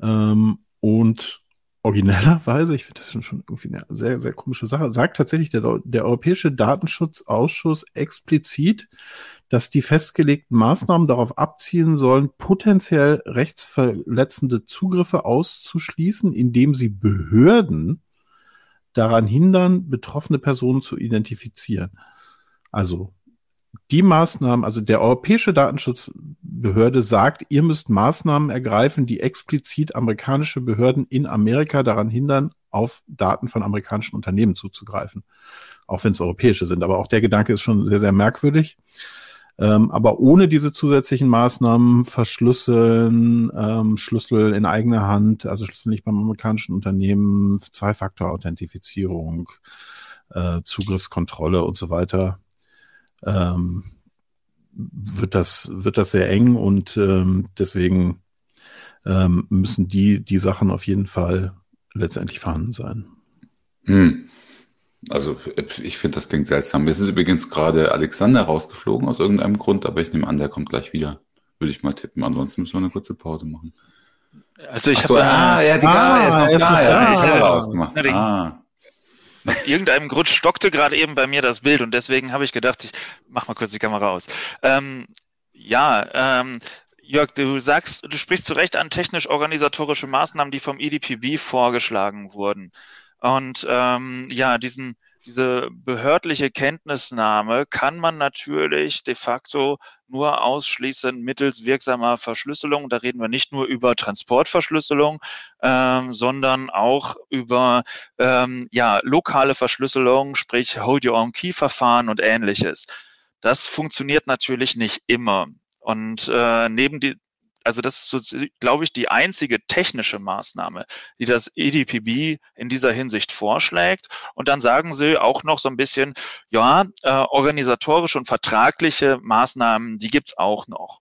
Ähm, und originellerweise, ich finde das schon irgendwie eine sehr, sehr komische Sache, sagt tatsächlich der, der Europäische Datenschutzausschuss explizit, dass die festgelegten Maßnahmen darauf abzielen sollen, potenziell rechtsverletzende Zugriffe auszuschließen, indem sie Behörden daran hindern, betroffene Personen zu identifizieren. Also die Maßnahmen, also der Europäische Datenschutzbehörde sagt, ihr müsst Maßnahmen ergreifen, die explizit amerikanische Behörden in Amerika daran hindern, auf Daten von amerikanischen Unternehmen zuzugreifen. Auch wenn es europäische sind. Aber auch der Gedanke ist schon sehr, sehr merkwürdig. Ähm, aber ohne diese zusätzlichen Maßnahmen verschlüsseln, ähm, Schlüssel in eigener Hand, also Schlüssel nicht beim amerikanischen Unternehmen, Zwei-Faktor-Authentifizierung, äh, Zugriffskontrolle und so weiter, ähm, wird das, wird das sehr eng und ähm, deswegen ähm, müssen die, die Sachen auf jeden Fall letztendlich vorhanden sein. Hm. Also ich finde das Ding seltsam. Es ist übrigens gerade Alexander rausgeflogen aus irgendeinem Grund, aber ich nehme an, der kommt gleich wieder. Würde ich mal tippen. Ansonsten müssen wir eine kurze Pause machen. Also ich habe ah, ja, die ah, er ist noch da, ja, ich habe rausgemacht. Ah. Aus irgendeinem Grund stockte gerade eben bei mir das Bild und deswegen habe ich gedacht, ich mach mal kurz die Kamera aus. Ähm, ja, ähm, Jörg, du sagst, du sprichst zu Recht an technisch-organisatorische Maßnahmen, die vom EDPB vorgeschlagen wurden. Und ähm, ja, diesen, diese behördliche Kenntnisnahme kann man natürlich de facto nur ausschließen mittels wirksamer Verschlüsselung. Da reden wir nicht nur über Transportverschlüsselung, ähm, sondern auch über ähm, ja, lokale Verschlüsselung, sprich Hold-Your-Own-Key-Verfahren und ähnliches. Das funktioniert natürlich nicht immer. Und äh, neben die, also das ist, so, glaube ich, die einzige technische Maßnahme, die das EDPB in dieser Hinsicht vorschlägt. Und dann sagen sie auch noch so ein bisschen, ja, äh, organisatorische und vertragliche Maßnahmen, die gibt's auch noch.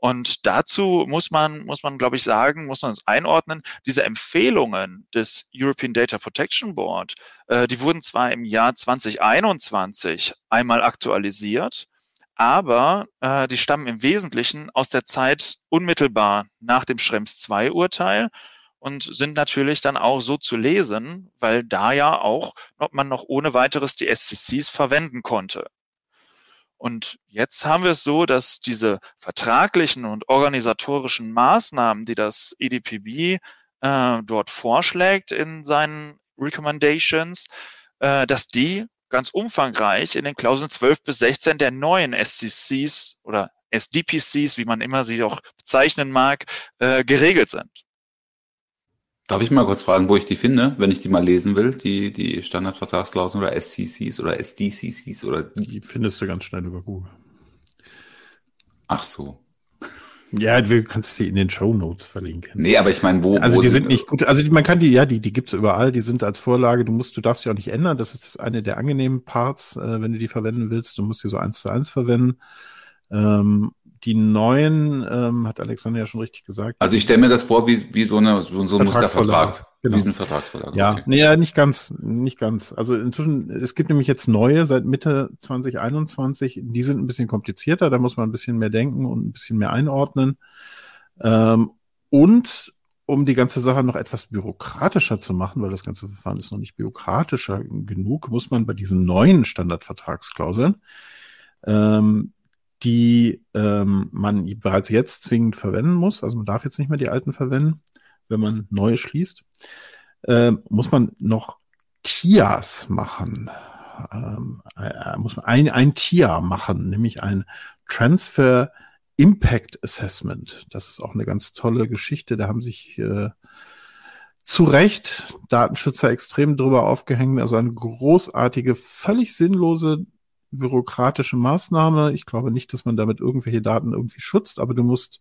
Und dazu muss man, muss man, glaube ich, sagen, muss man es einordnen, diese Empfehlungen des European Data Protection Board, äh, die wurden zwar im Jahr 2021 einmal aktualisiert, aber äh, die stammen im Wesentlichen aus der Zeit unmittelbar nach dem Schrems II-Urteil und sind natürlich dann auch so zu lesen, weil da ja auch ob man noch ohne weiteres die SCCs verwenden konnte. Und jetzt haben wir es so, dass diese vertraglichen und organisatorischen Maßnahmen, die das EDPB äh, dort vorschlägt in seinen Recommendations, äh, dass die ganz umfangreich in den Klauseln 12 bis 16 der neuen SCCs oder SDPCs, wie man immer sie auch bezeichnen mag, äh, geregelt sind. Darf ich mal kurz fragen, wo ich die finde, wenn ich die mal lesen will, die, die Standardvertragsklauseln oder SCCs oder SDCCs oder? Die findest du ganz schnell über Google. Ach so. Ja, du kannst sie in den Show Notes verlinken. Nee, aber ich meine, wo. Also wo die sind nicht gut. Also man kann die, ja, die, die gibt's überall. Die sind als Vorlage. Du musst, du darfst sie auch nicht ändern. Das ist eine der angenehmen Parts, äh, wenn du die verwenden willst. Du musst sie so eins zu eins verwenden. Ähm, die neuen, ähm, hat Alexander ja schon richtig gesagt. Also ich stelle mir das vor, wie, wie so, eine, so, so ein Mustervertrag. Genau. Wie ein Vertragsvertrag. Ja, okay. nee, ja, nicht ganz, nicht ganz. Also inzwischen, es gibt nämlich jetzt neue seit Mitte 2021, die sind ein bisschen komplizierter, da muss man ein bisschen mehr denken und ein bisschen mehr einordnen. Ähm, und um die ganze Sache noch etwas bürokratischer zu machen, weil das ganze Verfahren ist noch nicht bürokratischer genug, muss man bei diesen neuen Standardvertragsklauseln ähm, die ähm, man bereits jetzt zwingend verwenden muss. Also man darf jetzt nicht mehr die alten verwenden, wenn man neue schließt. Ähm, muss man noch TIAs machen. Ähm, äh, muss man ein, ein TIA machen, nämlich ein Transfer Impact Assessment. Das ist auch eine ganz tolle Geschichte. Da haben sich äh, zu Recht Datenschützer extrem drüber aufgehängt. Also eine großartige, völlig sinnlose bürokratische Maßnahme. Ich glaube nicht, dass man damit irgendwelche Daten irgendwie schützt, aber du musst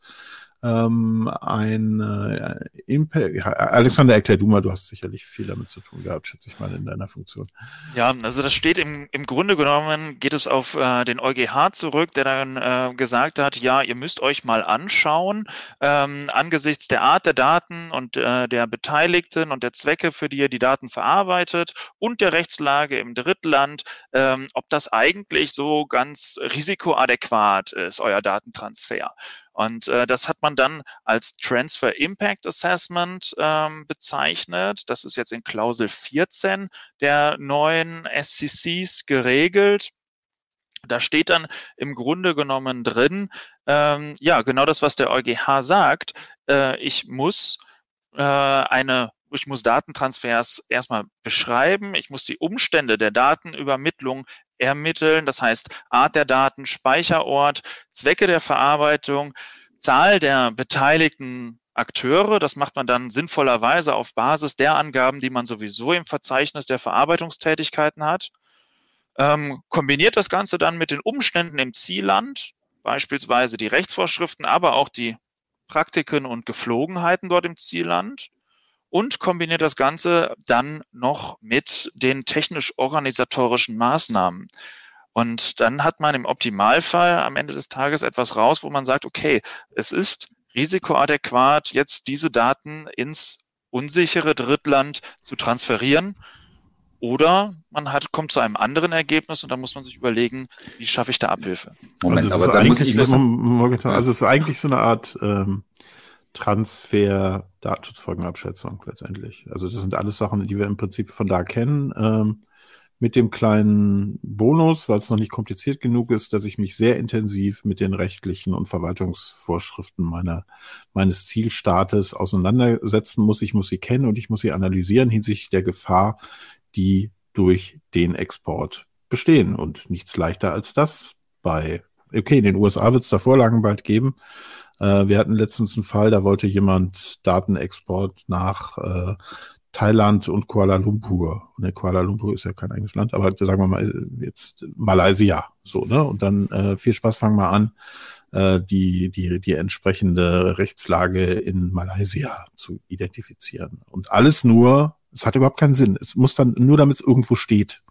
ähm, ein äh, Impact. Alexander, erklär du mal, du hast sicherlich viel damit zu tun gehabt, schätze ich mal, in deiner Funktion. Ja, also das steht im, im Grunde genommen, geht es auf äh, den EuGH zurück, der dann äh, gesagt hat, ja, ihr müsst euch mal anschauen, ähm, angesichts der Art der Daten und äh, der Beteiligten und der Zwecke, für die ihr die Daten verarbeitet und der Rechtslage im Drittland, ähm, ob das eigentlich so ganz risikoadäquat ist, euer Datentransfer. Und äh, das hat man dann als Transfer Impact Assessment ähm, bezeichnet. Das ist jetzt in Klausel 14 der neuen SCCs geregelt. Da steht dann im Grunde genommen drin, ähm, ja, genau das, was der EuGH sagt. Äh, ich muss äh, eine ich muss Datentransfers erstmal beschreiben, ich muss die Umstände der Datenübermittlung ermitteln, das heißt Art der Daten, Speicherort, Zwecke der Verarbeitung, Zahl der beteiligten Akteure. Das macht man dann sinnvollerweise auf Basis der Angaben, die man sowieso im Verzeichnis der Verarbeitungstätigkeiten hat. Ähm, kombiniert das Ganze dann mit den Umständen im Zielland, beispielsweise die Rechtsvorschriften, aber auch die Praktiken und Geflogenheiten dort im Zielland und kombiniert das Ganze dann noch mit den technisch-organisatorischen Maßnahmen. Und dann hat man im Optimalfall am Ende des Tages etwas raus, wo man sagt, okay, es ist risikoadäquat, jetzt diese Daten ins unsichere Drittland zu transferieren. Oder man hat, kommt zu einem anderen Ergebnis und dann muss man sich überlegen, wie schaffe ich da Abhilfe. Moment, also aber da muss ich, also es ist eigentlich so eine Art ähm, Transfer Datenschutzfolgenabschätzung letztendlich. Also das sind alles Sachen, die wir im Prinzip von da kennen. Ähm, mit dem kleinen Bonus, weil es noch nicht kompliziert genug ist, dass ich mich sehr intensiv mit den rechtlichen und Verwaltungsvorschriften meiner, meines Zielstaates auseinandersetzen muss. Ich muss sie kennen und ich muss sie analysieren hinsichtlich der Gefahr, die durch den Export bestehen. Und nichts leichter als das bei, okay, in den USA wird es da Vorlagen bald geben, äh, wir hatten letztens einen Fall, da wollte jemand Datenexport nach äh, Thailand und Kuala Lumpur. Und Kuala Lumpur ist ja kein eigenes Land, aber sagen wir mal jetzt Malaysia. So, ne? Und dann äh, viel Spaß, fangen wir an, äh, die, die, die entsprechende Rechtslage in Malaysia zu identifizieren. Und alles nur, es hat überhaupt keinen Sinn. Es muss dann nur, damit es irgendwo steht.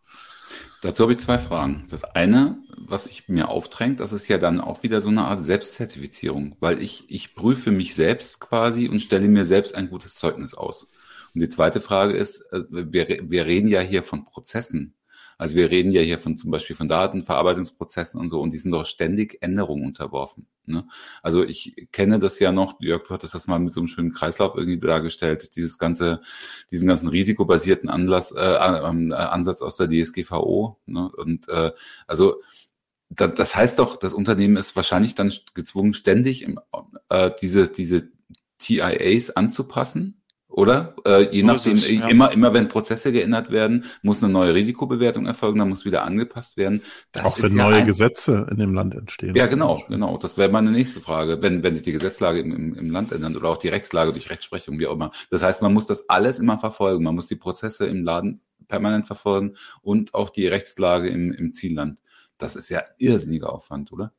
Dazu habe ich zwei Fragen. Das eine, was sich mir aufdrängt, das ist ja dann auch wieder so eine Art Selbstzertifizierung, weil ich, ich prüfe mich selbst quasi und stelle mir selbst ein gutes Zeugnis aus. Und die zweite Frage ist, äh, wir, wir reden ja hier von Prozessen. Also wir reden ja hier von zum Beispiel von Datenverarbeitungsprozessen und so und die sind doch ständig Änderungen unterworfen. Ne? Also ich kenne das ja noch, Jörg, du hattest das mal mit so einem schönen Kreislauf irgendwie dargestellt, dieses ganze, diesen ganzen risikobasierten Anlass, äh, äh, Ansatz aus der DSGVO. Ne? Und äh, also das heißt doch, das Unternehmen ist wahrscheinlich dann gezwungen, ständig im, äh, diese, diese TIAs anzupassen oder? Äh, je so nachdem, es, ja. immer, immer wenn Prozesse geändert werden, muss eine neue Risikobewertung erfolgen, dann muss wieder angepasst werden. Das Auch wenn ja neue ein... Gesetze in dem Land entstehen. Ja, genau, genau. Das wäre meine nächste Frage, wenn, wenn sich die Gesetzlage im, im, im Land ändert oder auch die Rechtslage durch Rechtsprechung, wie auch immer. Das heißt, man muss das alles immer verfolgen. Man muss die Prozesse im Laden permanent verfolgen und auch die Rechtslage im, im Zielland. Das ist ja irrsinniger Aufwand, oder?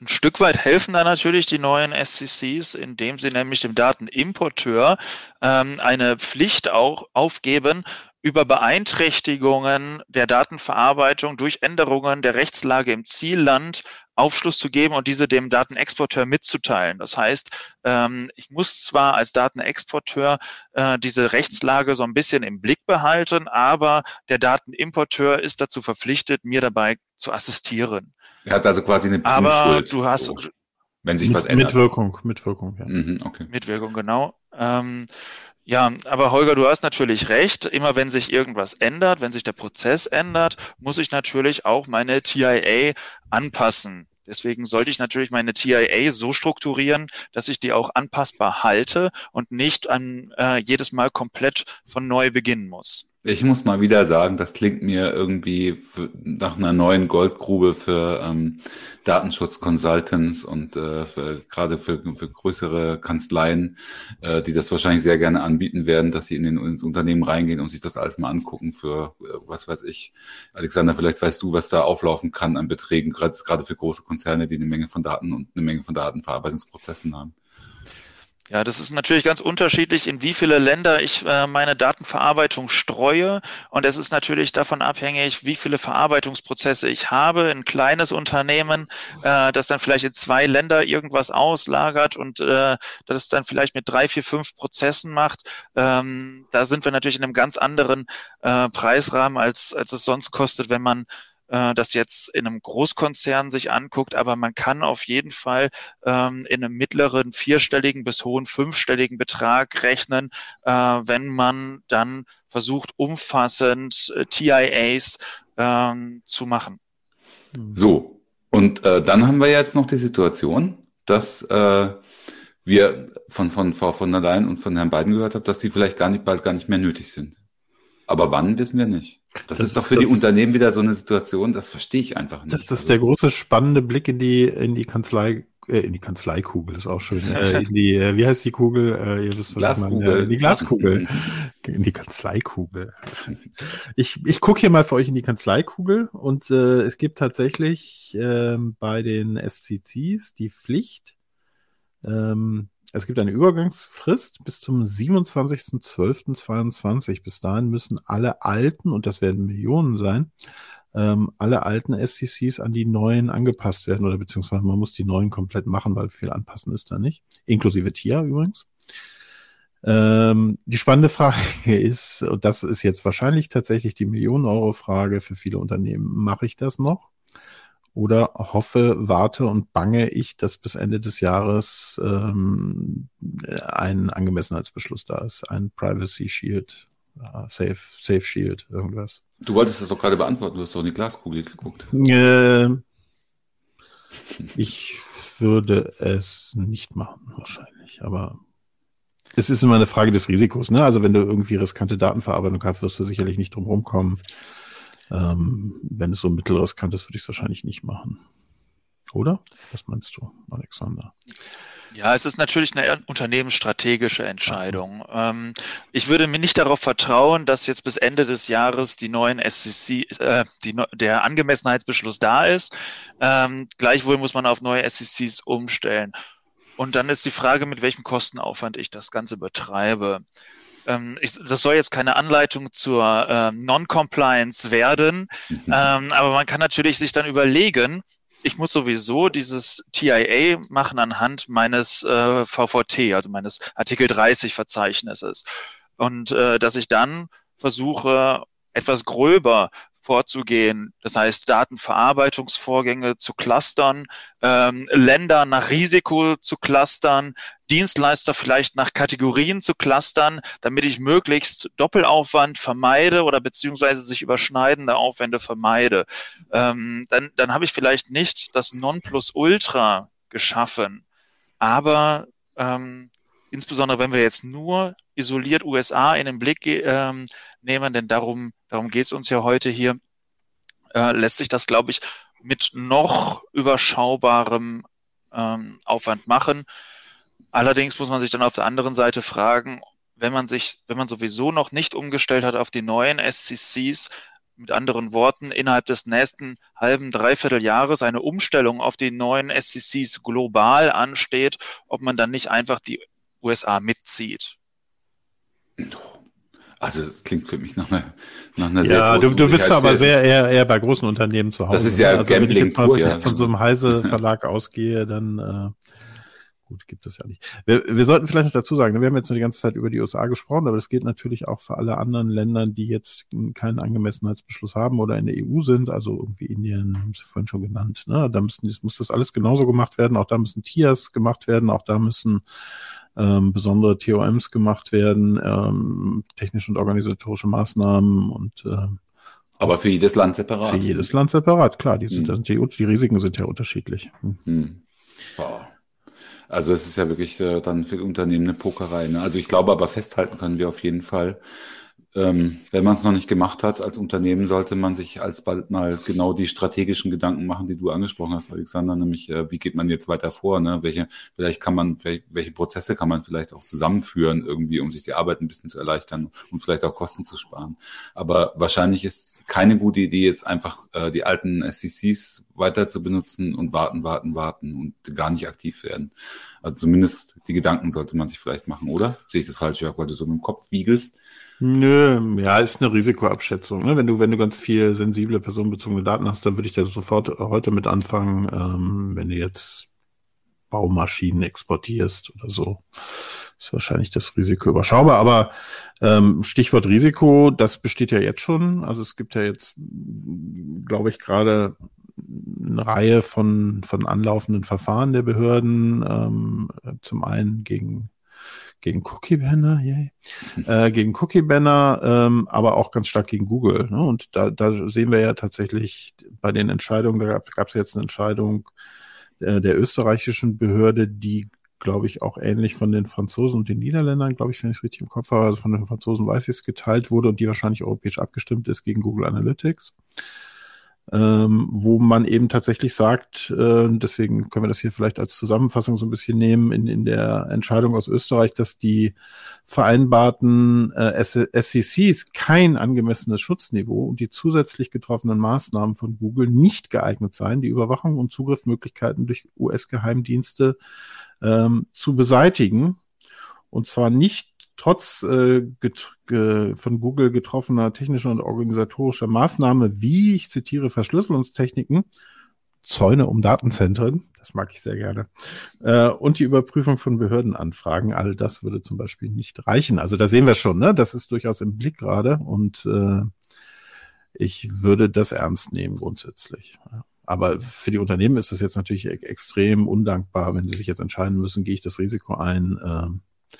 Ein Stück weit helfen da natürlich die neuen SCCs, indem sie nämlich dem Datenimporteur ähm, eine Pflicht auch aufgeben, über Beeinträchtigungen der Datenverarbeitung durch Änderungen der Rechtslage im Zielland Aufschluss zu geben und diese dem Datenexporteur mitzuteilen. Das heißt, ähm, ich muss zwar als Datenexporteur äh, diese Rechtslage so ein bisschen im Blick behalten, aber der Datenimporteur ist dazu verpflichtet, mir dabei zu assistieren. Er hat also quasi eine Aber du hast wenn sich mit, was ändert. Mitwirkung, Mitwirkung, ja. Mhm, okay. Mitwirkung, genau. Ähm, ja, aber Holger, du hast natürlich recht. Immer wenn sich irgendwas ändert, wenn sich der Prozess ändert, muss ich natürlich auch meine TIA anpassen. Deswegen sollte ich natürlich meine TIA so strukturieren, dass ich die auch anpassbar halte und nicht an äh, jedes Mal komplett von neu beginnen muss. Ich muss mal wieder sagen, das klingt mir irgendwie nach einer neuen Goldgrube für ähm, Datenschutz-Consultants und äh, für, gerade für, für größere Kanzleien, äh, die das wahrscheinlich sehr gerne anbieten werden, dass sie in den ins Unternehmen reingehen und sich das alles mal angucken für, äh, was weiß ich. Alexander, vielleicht weißt du, was da auflaufen kann an Beträgen, gerade, gerade für große Konzerne, die eine Menge von Daten und eine Menge von Datenverarbeitungsprozessen haben. Ja, das ist natürlich ganz unterschiedlich, in wie viele Länder ich äh, meine Datenverarbeitung streue. Und es ist natürlich davon abhängig, wie viele Verarbeitungsprozesse ich habe. Ein kleines Unternehmen, äh, das dann vielleicht in zwei Länder irgendwas auslagert und äh, das dann vielleicht mit drei, vier, fünf Prozessen macht. Ähm, da sind wir natürlich in einem ganz anderen äh, Preisrahmen, als, als es sonst kostet, wenn man äh, das jetzt in einem Großkonzern sich anguckt, aber man kann auf jeden Fall ähm, in einem mittleren vierstelligen bis hohen fünfstelligen Betrag rechnen, äh, wenn man dann versucht, umfassend äh, TIAs ähm, zu machen. So, und äh, dann haben wir jetzt noch die Situation, dass äh, wir von, von Frau von der Leyen und von Herrn Biden gehört haben, dass sie vielleicht gar nicht bald gar nicht mehr nötig sind. Aber wann wissen wir nicht. Das, das ist doch für die Unternehmen wieder so eine Situation, das verstehe ich einfach nicht. Das ist also. der große spannende Blick in die, in die Kanzlei, äh, in die Kanzleikugel, ist auch schön. äh, in die, äh, wie heißt die Kugel? Äh, ihr wisst, was Glaskugel. Ich meine. in die Glaskugel. in die Kanzleikugel. Ich, ich gucke hier mal für euch in die Kanzleikugel und äh, es gibt tatsächlich äh, bei den SCCs die Pflicht, ähm, es gibt eine Übergangsfrist bis zum 27.12.22. Bis dahin müssen alle alten, und das werden Millionen sein, ähm, alle alten SCCs an die neuen angepasst werden oder beziehungsweise man muss die neuen komplett machen, weil viel anpassen ist da nicht. Inklusive TIA übrigens. Ähm, die spannende Frage ist, und das ist jetzt wahrscheinlich tatsächlich die Millionen-Euro-Frage für viele Unternehmen, mache ich das noch? Oder hoffe, warte und bange ich, dass bis Ende des Jahres ähm, ein Angemessenheitsbeschluss da ist, ein Privacy Shield, uh, Safe, Safe Shield, irgendwas. Du wolltest das doch gerade beantworten, du hast doch in die Glaskugel geguckt. Äh, ich würde es nicht machen, wahrscheinlich, aber es ist immer eine Frage des Risikos, ne? Also wenn du irgendwie riskante Datenverarbeitung hast, wirst du sicherlich nicht drum rumkommen, ähm, wenn es so mittelriskant ist, würde ich es wahrscheinlich nicht machen. Oder? Was meinst du, Alexander? Ja, es ist natürlich eine unternehmensstrategische Entscheidung. Ähm, ich würde mir nicht darauf vertrauen, dass jetzt bis Ende des Jahres die neuen SEC, äh, die, der Angemessenheitsbeschluss da ist. Ähm, gleichwohl muss man auf neue SECs umstellen. Und dann ist die Frage, mit welchem Kostenaufwand ich das Ganze betreibe ähm, ich, das soll jetzt keine Anleitung zur ähm, Non-Compliance werden, mhm. ähm, aber man kann natürlich sich dann überlegen, ich muss sowieso dieses TIA machen anhand meines äh, VVT, also meines Artikel 30 Verzeichnisses. Und äh, dass ich dann versuche, etwas gröber vorzugehen. Das heißt, Datenverarbeitungsvorgänge zu clustern, ähm, Länder nach Risiko zu clustern, Dienstleister vielleicht nach Kategorien zu clustern, damit ich möglichst Doppelaufwand vermeide oder beziehungsweise sich überschneidende Aufwände vermeide. Ähm, dann, dann habe ich vielleicht nicht das Nonplusultra geschaffen, aber ähm, insbesondere wenn wir jetzt nur isoliert USA in den Blick ähm, nehmen, denn darum, darum geht es uns ja heute hier, äh, lässt sich das, glaube ich, mit noch überschaubarem ähm, Aufwand machen. Allerdings muss man sich dann auf der anderen Seite fragen, wenn man sich, wenn man sowieso noch nicht umgestellt hat auf die neuen SCCs, mit anderen Worten, innerhalb des nächsten halben, dreiviertel Jahres eine Umstellung auf die neuen SCCs global ansteht, ob man dann nicht einfach die USA mitzieht. Also es klingt für mich nach einer, nach einer ja, sehr Ja, du, du bist aber sehr eher, eher bei großen Unternehmen zu Hause. Das ist ja also, Gambling wenn ich jetzt mal pur, ja. von so einem Heise Verlag ausgehe, dann äh, gut, gibt es ja nicht. Wir, wir sollten vielleicht noch dazu sagen, ne, wir haben jetzt nur die ganze Zeit über die USA gesprochen, aber das gilt natürlich auch für alle anderen Länder, die jetzt keinen Angemessenheitsbeschluss haben oder in der EU sind, also irgendwie Indien, haben Sie vorhin schon genannt. Ne? Da müssen, muss das alles genauso gemacht werden, auch da müssen TIAs gemacht werden, auch da müssen ähm, besondere TOMs gemacht werden, ähm, technische und organisatorische Maßnahmen und äh, aber für jedes Land separat. Für jedes Land separat, klar. Die, sind, hm. die, die Risiken sind ja unterschiedlich. Hm. Hm. Also es ist ja wirklich äh, dann für Unternehmen eine Pokerei. Ne? Also ich glaube aber festhalten können wir auf jeden Fall, ähm, wenn man es noch nicht gemacht hat als Unternehmen, sollte man sich alsbald mal genau die strategischen Gedanken machen, die du angesprochen hast, Alexander, nämlich äh, wie geht man jetzt weiter vor? Ne? Welche, vielleicht kann man, welche, Prozesse kann man vielleicht auch zusammenführen, irgendwie, um sich die Arbeit ein bisschen zu erleichtern und vielleicht auch Kosten zu sparen. Aber wahrscheinlich ist keine gute Idee, jetzt einfach äh, die alten SCCs weiter zu benutzen und warten, warten, warten und gar nicht aktiv werden. Also zumindest die Gedanken sollte man sich vielleicht machen, oder? Sehe ich das falsch, Jörg, weil du so im Kopf wiegelst? Nö, ja, ist eine Risikoabschätzung. Ne? Wenn du, wenn du ganz viel sensible personenbezogene Daten hast, dann würde ich da sofort heute mit anfangen, ähm, wenn du jetzt Baumaschinen exportierst oder so. Ist wahrscheinlich das Risiko überschaubar, aber ähm, Stichwort Risiko, das besteht ja jetzt schon. Also es gibt ja jetzt, glaube ich, gerade eine Reihe von, von anlaufenden Verfahren der Behörden, ähm, zum einen gegen gegen Cookie Banner, yay. äh, gegen Cookie Banner, ähm, aber auch ganz stark gegen Google. Ne? Und da, da sehen wir ja tatsächlich bei den Entscheidungen, da gab es jetzt eine Entscheidung äh, der österreichischen Behörde, die glaube ich, auch ähnlich von den Franzosen und den Niederländern, glaube ich, wenn ich es richtig im Kopf habe, also von den Franzosen weiß ich es, geteilt wurde und die wahrscheinlich europäisch abgestimmt ist gegen Google Analytics ähm, wo man eben tatsächlich sagt, äh, deswegen können wir das hier vielleicht als Zusammenfassung so ein bisschen nehmen, in, in der Entscheidung aus Österreich, dass die vereinbarten äh, SECs kein angemessenes Schutzniveau und die zusätzlich getroffenen Maßnahmen von Google nicht geeignet seien, die Überwachung und Zugriffsmöglichkeiten durch US-Geheimdienste ähm, zu beseitigen. Und zwar nicht trotz äh, von Google getroffener technischer und organisatorischer Maßnahme, wie, ich zitiere, Verschlüsselungstechniken, Zäune um Datenzentren, das mag ich sehr gerne, äh, und die Überprüfung von Behördenanfragen, all das würde zum Beispiel nicht reichen. Also da sehen wir schon, ne? das ist durchaus im Blick gerade und äh, ich würde das ernst nehmen grundsätzlich. Aber für die Unternehmen ist das jetzt natürlich e extrem undankbar, wenn sie sich jetzt entscheiden müssen, gehe ich das Risiko ein, äh,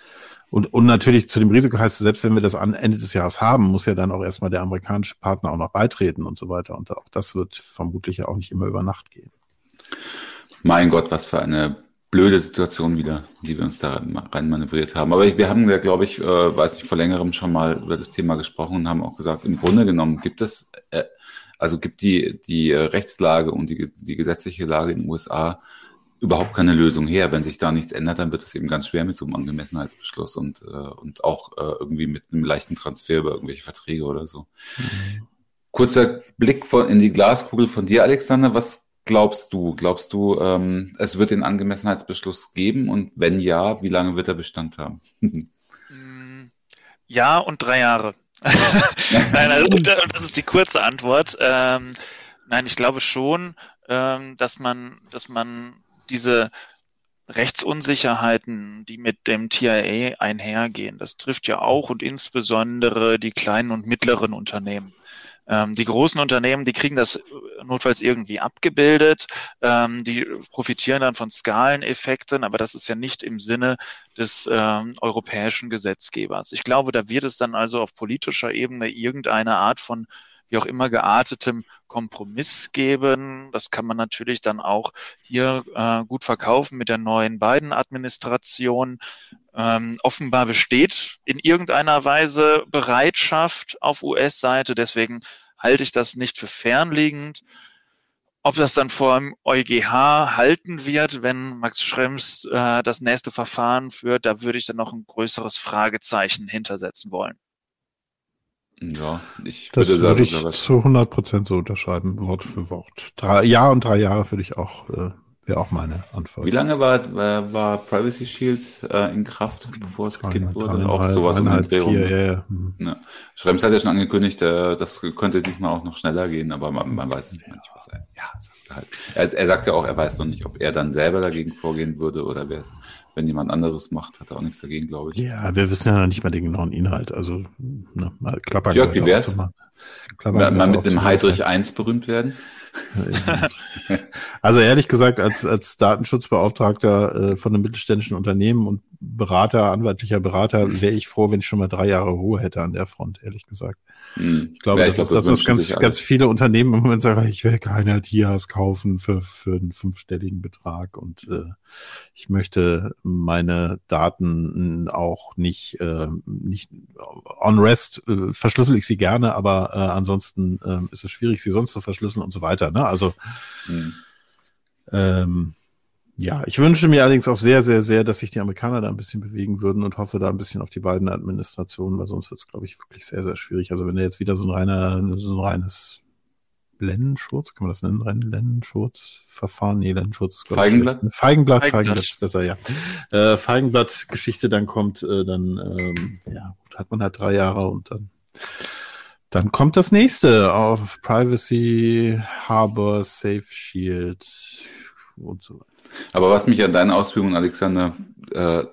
und, und natürlich zu dem Risiko heißt, selbst wenn wir das an Ende des Jahres haben, muss ja dann auch erstmal der amerikanische Partner auch noch beitreten und so weiter. Und auch das wird vermutlich ja auch nicht immer über Nacht gehen. Mein Gott, was für eine blöde Situation wieder, die wir uns da rein manövriert haben. Aber wir haben ja, glaube ich, äh, weiß nicht, vor längerem schon mal über das Thema gesprochen und haben auch gesagt, im Grunde genommen gibt es, äh, also gibt die, die Rechtslage und die, die gesetzliche Lage in den USA überhaupt keine Lösung her. Wenn sich da nichts ändert, dann wird es eben ganz schwer mit so einem Angemessenheitsbeschluss und, äh, und auch äh, irgendwie mit einem leichten Transfer über irgendwelche Verträge oder so. Mhm. Kurzer Blick von, in die Glaskugel von dir, Alexander. Was glaubst du? Glaubst du, ähm, es wird den Angemessenheitsbeschluss geben? Und wenn ja, wie lange wird er Bestand haben? Ja und drei Jahre. nein, also, das ist die kurze Antwort. Ähm, nein, ich glaube schon, ähm, dass man, dass man diese Rechtsunsicherheiten, die mit dem TIA einhergehen, das trifft ja auch und insbesondere die kleinen und mittleren Unternehmen. Ähm, die großen Unternehmen, die kriegen das notfalls irgendwie abgebildet, ähm, die profitieren dann von Skaleneffekten, aber das ist ja nicht im Sinne des ähm, europäischen Gesetzgebers. Ich glaube, da wird es dann also auf politischer Ebene irgendeine Art von wie auch immer geartetem Kompromiss geben. Das kann man natürlich dann auch hier äh, gut verkaufen mit der neuen Biden-Administration. Ähm, offenbar besteht in irgendeiner Weise Bereitschaft auf US-Seite. Deswegen halte ich das nicht für fernliegend. Ob das dann vor dem EuGH halten wird, wenn Max Schrems äh, das nächste Verfahren führt, da würde ich dann noch ein größeres Fragezeichen hintersetzen wollen. Ja, ich das würde, würde ich zu 100 Prozent so unterschreiben, Wort für Wort. Drei, Jahr und drei Jahre würde ich auch, äh, wäre auch meine Antwort. Wie lange war, war, war Privacy Shield äh, in Kraft, bevor es gekippt wurde? Auch sowas um den Dreh vier, ja, ja. Hm. ja. Schrems hat ja schon angekündigt, äh, das könnte diesmal auch noch schneller gehen, aber man, man weiß es ja. nicht, was er, ja, sagt er, halt. er, er sagt ja auch, er weiß noch nicht, ob er dann selber dagegen vorgehen würde oder wer es wenn jemand anderes macht, hat er auch nichts dagegen, glaube ich. Ja, wir wissen ja noch nicht mal den genauen Inhalt. Also, ne, mal Klapper. Jörg, wie wär's? Mal, mal, mal mit dem Heidrich 1 berühmt werden? also ehrlich gesagt, als, als Datenschutzbeauftragter äh, von einem mittelständischen Unternehmen und Berater, anwaltlicher Berater, wäre ich froh, wenn ich schon mal drei Jahre Ruhe hätte an der Front, ehrlich gesagt. Hm. Ich glaube, ja, ich das glaub, ist das, was ganz, ganz viele Unternehmen im Moment sagen, ich will keine Tias kaufen für, für einen fünfstelligen Betrag und äh, ich möchte meine Daten auch nicht, äh, nicht on rest äh, verschlüssel ich sie gerne, aber äh, ansonsten äh, ist es schwierig, sie sonst zu verschlüsseln und so weiter. Ne? Also hm. ähm, ja, ich wünsche mir allerdings auch sehr, sehr, sehr, dass sich die Amerikaner da ein bisschen bewegen würden und hoffe da ein bisschen auf die beiden Administrationen, weil sonst wird es, glaube ich, wirklich sehr, sehr schwierig. Also wenn er jetzt wieder so ein reiner, so ein reines Lennenschurz, kann man das nennen? Rein Lennenschurz-Verfahren? Nee, Lennenschurz ist, glaube Feigenblatt? ich. Feigenblatt? Feigenblatt, Feigenblatt ist besser, ja. Äh, Feigenblatt-Geschichte dann kommt, äh, dann, ähm, ja, gut, hat man halt drei Jahre und dann dann kommt das nächste auf Privacy, Harbor, Safe Shield und so weiter. Aber was mich an deinen Ausführungen, Alexander, äh,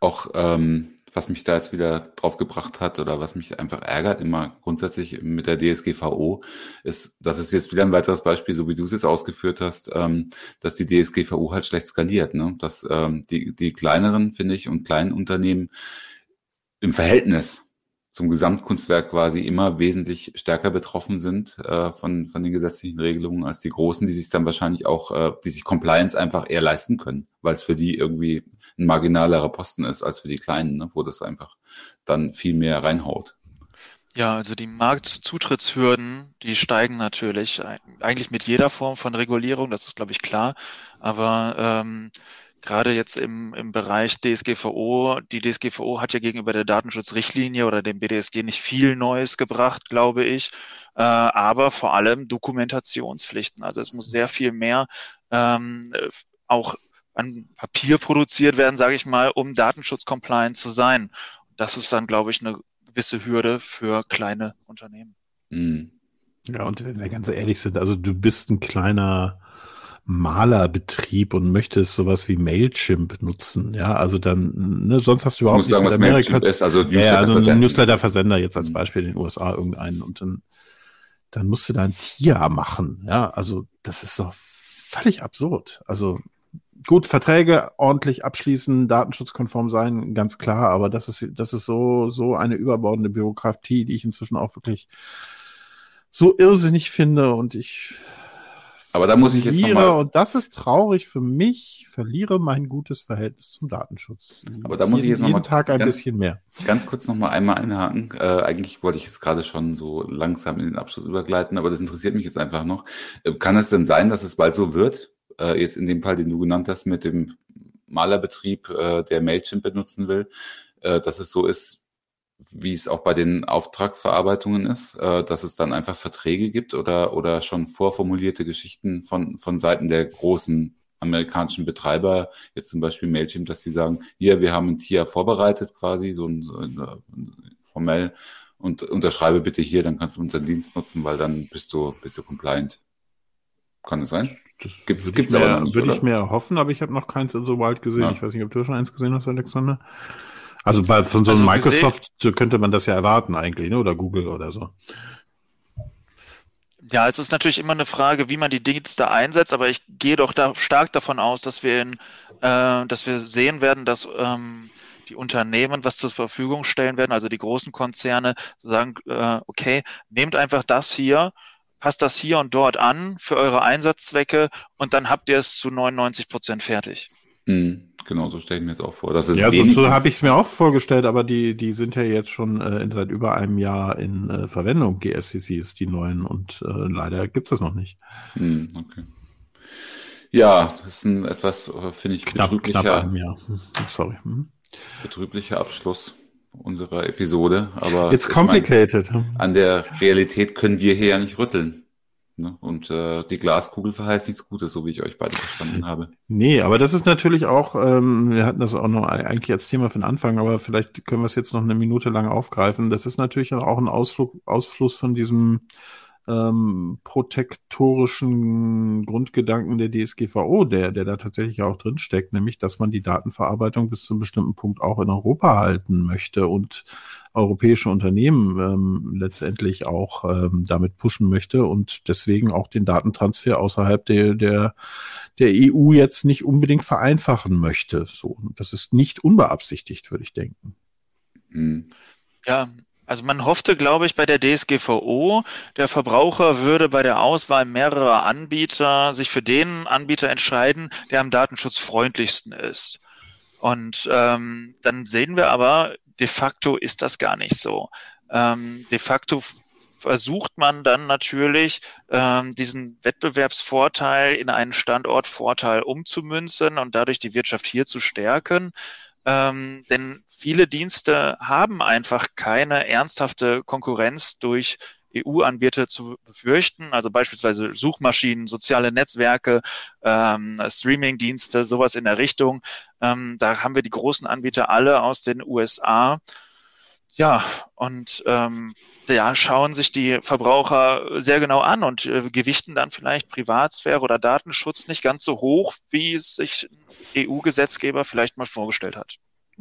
auch, ähm, was mich da jetzt wieder drauf gebracht hat oder was mich einfach ärgert, immer grundsätzlich mit der DSGVO, ist, das ist jetzt wieder ein weiteres Beispiel, so wie du es jetzt ausgeführt hast, ähm, dass die DSGVO halt schlecht skaliert. Ne? Dass ähm, die, die kleineren, finde ich, und kleinen Unternehmen im Verhältnis zum Gesamtkunstwerk quasi immer wesentlich stärker betroffen sind äh, von, von den gesetzlichen Regelungen als die Großen, die sich dann wahrscheinlich auch, äh, die sich Compliance einfach eher leisten können, weil es für die irgendwie ein marginalerer Posten ist als für die Kleinen, ne, wo das einfach dann viel mehr reinhaut. Ja, also die Marktzutrittshürden, die steigen natürlich eigentlich mit jeder Form von Regulierung, das ist, glaube ich, klar. Aber ähm, gerade jetzt im, im Bereich DSGVO, die DSGVO hat ja gegenüber der Datenschutzrichtlinie oder dem BDSG nicht viel Neues gebracht, glaube ich, äh, aber vor allem Dokumentationspflichten. Also es muss sehr viel mehr ähm, auch an Papier produziert werden, sage ich mal, um Datenschutz-compliant zu sein. Das ist dann, glaube ich, eine gewisse Hürde für kleine Unternehmen. Mhm. Ja, und wenn wir ganz ehrlich sind, also du bist ein kleiner Malerbetrieb und möchtest sowas wie Mailchimp nutzen, ja, also dann, ne, sonst hast du überhaupt nichts sagen, was Amerika. Mailchimp ist, also Newsletter ja, also ein Newsletter-Versender jetzt als mhm. Beispiel in den USA irgendeinen und dann, dann musst du da ein Tier machen, ja, also das ist doch völlig absurd. Also gut, Verträge ordentlich abschließen, datenschutzkonform sein, ganz klar, aber das ist, das ist so, so eine überbordende Bürokratie, die ich inzwischen auch wirklich so irrsinnig finde und ich aber da muss ich jetzt nochmal. Und das ist traurig für mich, verliere mein gutes Verhältnis zum Datenschutz. Aber da muss jeden, ich jetzt nochmal. Jeden Tag ein ganz, bisschen mehr. Ganz kurz nochmal einmal einhaken. Äh, eigentlich wollte ich jetzt gerade schon so langsam in den Abschluss übergleiten, aber das interessiert mich jetzt einfach noch. Äh, kann es denn sein, dass es bald so wird? Äh, jetzt in dem Fall, den du genannt hast, mit dem Malerbetrieb, äh, der Mailchimp benutzen will, äh, dass es so ist, wie es auch bei den Auftragsverarbeitungen ist, äh, dass es dann einfach Verträge gibt oder, oder schon vorformulierte Geschichten von, von Seiten der großen amerikanischen Betreiber, jetzt zum Beispiel Mailchimp, dass die sagen, hier, wir haben ein Tier vorbereitet quasi, so ein, so ein, ein formell, und unterschreibe bitte hier, dann kannst du unseren Dienst nutzen, weil dann bist du, bist du compliant. Kann es sein? Das gibt's, gibt's aber noch nicht, Würde ich mir hoffen, aber ich habe noch keins in so Wild gesehen. Ja. Ich weiß nicht, ob du schon eins gesehen hast, Alexander. Also bei, von so einem also Microsoft gesehen, könnte man das ja erwarten eigentlich, ne? oder Google oder so. Ja, es ist natürlich immer eine Frage, wie man die Dienste einsetzt, aber ich gehe doch da stark davon aus, dass wir, in, äh, dass wir sehen werden, dass ähm, die Unternehmen was zur Verfügung stellen werden, also die großen Konzerne, sagen, äh, okay, nehmt einfach das hier, passt das hier und dort an für eure Einsatzzwecke und dann habt ihr es zu 99 Prozent fertig. Mhm. Genau, so stelle ich mir jetzt auch vor. Das ist ja, so, so habe ich es mir auch vorgestellt, aber die, die sind ja jetzt schon äh, seit über einem Jahr in äh, Verwendung, GSCCs, die neuen, und äh, leider gibt es das noch nicht. Hm, okay. Ja, das ist ein etwas, äh, finde ich, knapp, betrüblicher, knapp einem Jahr. Hm, sorry. Hm. betrüblicher Abschluss unserer Episode. Aber It's complicated. Meine, an der Realität können wir hier ja nicht rütteln. Ne? Und äh, die Glaskugel verheißt nichts Gutes, so wie ich euch beide verstanden habe. Nee, aber das ist natürlich auch, ähm, wir hatten das auch noch eigentlich als Thema den Anfang, aber vielleicht können wir es jetzt noch eine Minute lang aufgreifen. Das ist natürlich auch ein Ausflug, Ausfluss von diesem ähm, protektorischen Grundgedanken der DSGVO, der, der da tatsächlich auch drin steckt, nämlich, dass man die Datenverarbeitung bis zu einem bestimmten Punkt auch in Europa halten möchte und europäische Unternehmen ähm, letztendlich auch ähm, damit pushen möchte und deswegen auch den Datentransfer außerhalb der, der, der EU jetzt nicht unbedingt vereinfachen möchte. So, das ist nicht unbeabsichtigt, würde ich denken. Hm. Ja, also man hoffte, glaube ich, bei der DSGVO, der Verbraucher würde bei der Auswahl mehrerer Anbieter sich für den Anbieter entscheiden, der am datenschutzfreundlichsten ist. Und ähm, dann sehen wir aber, de facto ist das gar nicht so. Ähm, de facto versucht man dann natürlich, ähm, diesen Wettbewerbsvorteil in einen Standortvorteil umzumünzen und dadurch die Wirtschaft hier zu stärken. Ähm, denn viele Dienste haben einfach keine ernsthafte Konkurrenz durch EU-Anbieter zu befürchten, also beispielsweise Suchmaschinen, soziale Netzwerke, ähm, Streaming-Dienste, sowas in der Richtung. Ähm, da haben wir die großen Anbieter alle aus den USA. Ja, und ähm, ja, schauen sich die Verbraucher sehr genau an und äh, gewichten dann vielleicht Privatsphäre oder Datenschutz nicht ganz so hoch, wie es sich EU-Gesetzgeber vielleicht mal vorgestellt hat.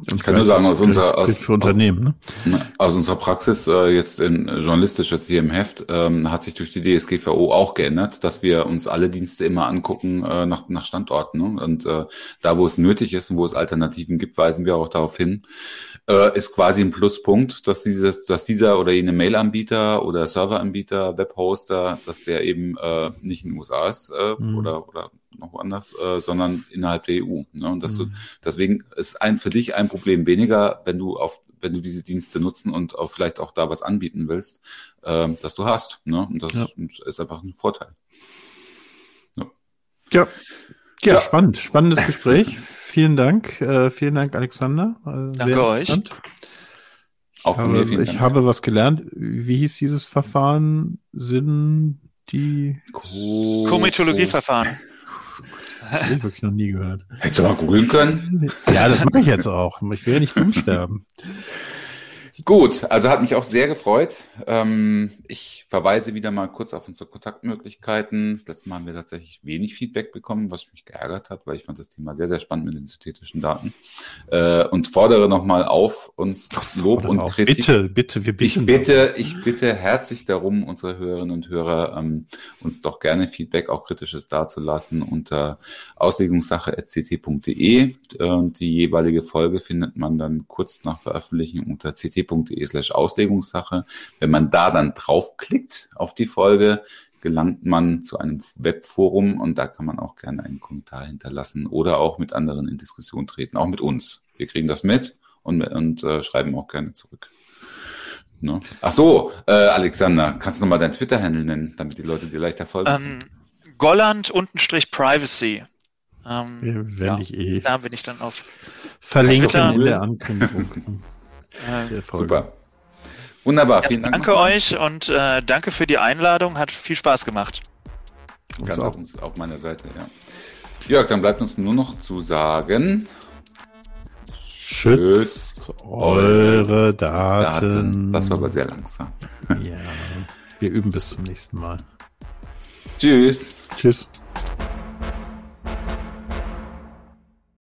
Ich kann nur sagen, aus unserer, aus, für Unternehmen, aus, ne? aus unserer Praxis, äh, jetzt in, journalistisch jetzt hier im Heft, ähm, hat sich durch die DSGVO auch geändert, dass wir uns alle Dienste immer angucken äh, nach, nach Standorten. Ne? Und äh, da, wo es nötig ist und wo es Alternativen gibt, weisen wir auch darauf hin. Äh, ist quasi ein Pluspunkt, dass dieses, dass dieser oder jene Mail-Anbieter oder Serveranbieter, Webhoster, dass der eben äh, nicht in den USA ist äh, mhm. oder, oder noch woanders, äh, sondern innerhalb der EU. Ne? Und dass mhm. du, deswegen ist ein für dich ein Problem weniger, wenn du auf, wenn du diese Dienste nutzen und auch vielleicht auch da was anbieten willst, äh, dass du hast. Ne? Und das ja. ist einfach ein Vorteil. Ja. ja. Ja, ja. spannend. Spannendes Gespräch. vielen Dank. Äh, vielen Dank, Alexander. Äh, Danke euch. Auch von mir vielen ich Dank. habe was gelernt. Wie hieß dieses Verfahren? Sind die Komitologieverfahren. Das habe ich wirklich noch nie gehört. Hättest du mal googeln können? Ja, das mache ich jetzt auch. Ich will ja nicht umsterben. Gut, also hat mich auch sehr gefreut. Ähm, ich verweise wieder mal kurz auf unsere Kontaktmöglichkeiten. Das letzte Mal haben wir tatsächlich wenig Feedback bekommen, was mich geärgert hat, weil ich fand das Thema sehr, sehr spannend mit den synthetischen Daten. Äh, und fordere nochmal auf, uns Lob und auf. Kritik. Bitte, bitte, wir bitten. Ich bitte, ich bitte herzlich darum, unsere Hörerinnen und Hörer, ähm, uns doch gerne Feedback, auch kritisches dazulassen unter auslegungssache.ct.de. Und die jeweilige Folge findet man dann kurz nach Veröffentlichung unter ct ct.de slash Auslegungssache. Wenn man da dann draufklickt auf die Folge, gelangt man zu einem Webforum und da kann man auch gerne einen Kommentar hinterlassen oder auch mit anderen in Diskussion treten, auch mit uns. Wir kriegen das mit und, und äh, schreiben auch gerne zurück. Ne? Ach so, äh, Alexander, kannst du nochmal dein Twitter-Handle nennen, damit die Leute dir leichter folgen? Ähm, Golland untenstrich Privacy. Ähm, ja, ich eh. Da bin ich dann auf verlinkt in der Ankündigung. Äh, Super. Wunderbar, vielen ja, Dank. Danke euch und äh, danke für die Einladung. Hat viel Spaß gemacht. Ganz auf, auf meiner Seite, ja. Jörg, dann bleibt uns nur noch zu sagen. Schützt eure Daten. Daten. Das war aber sehr langsam. Ja, wir üben bis zum nächsten Mal. Tschüss. Tschüss.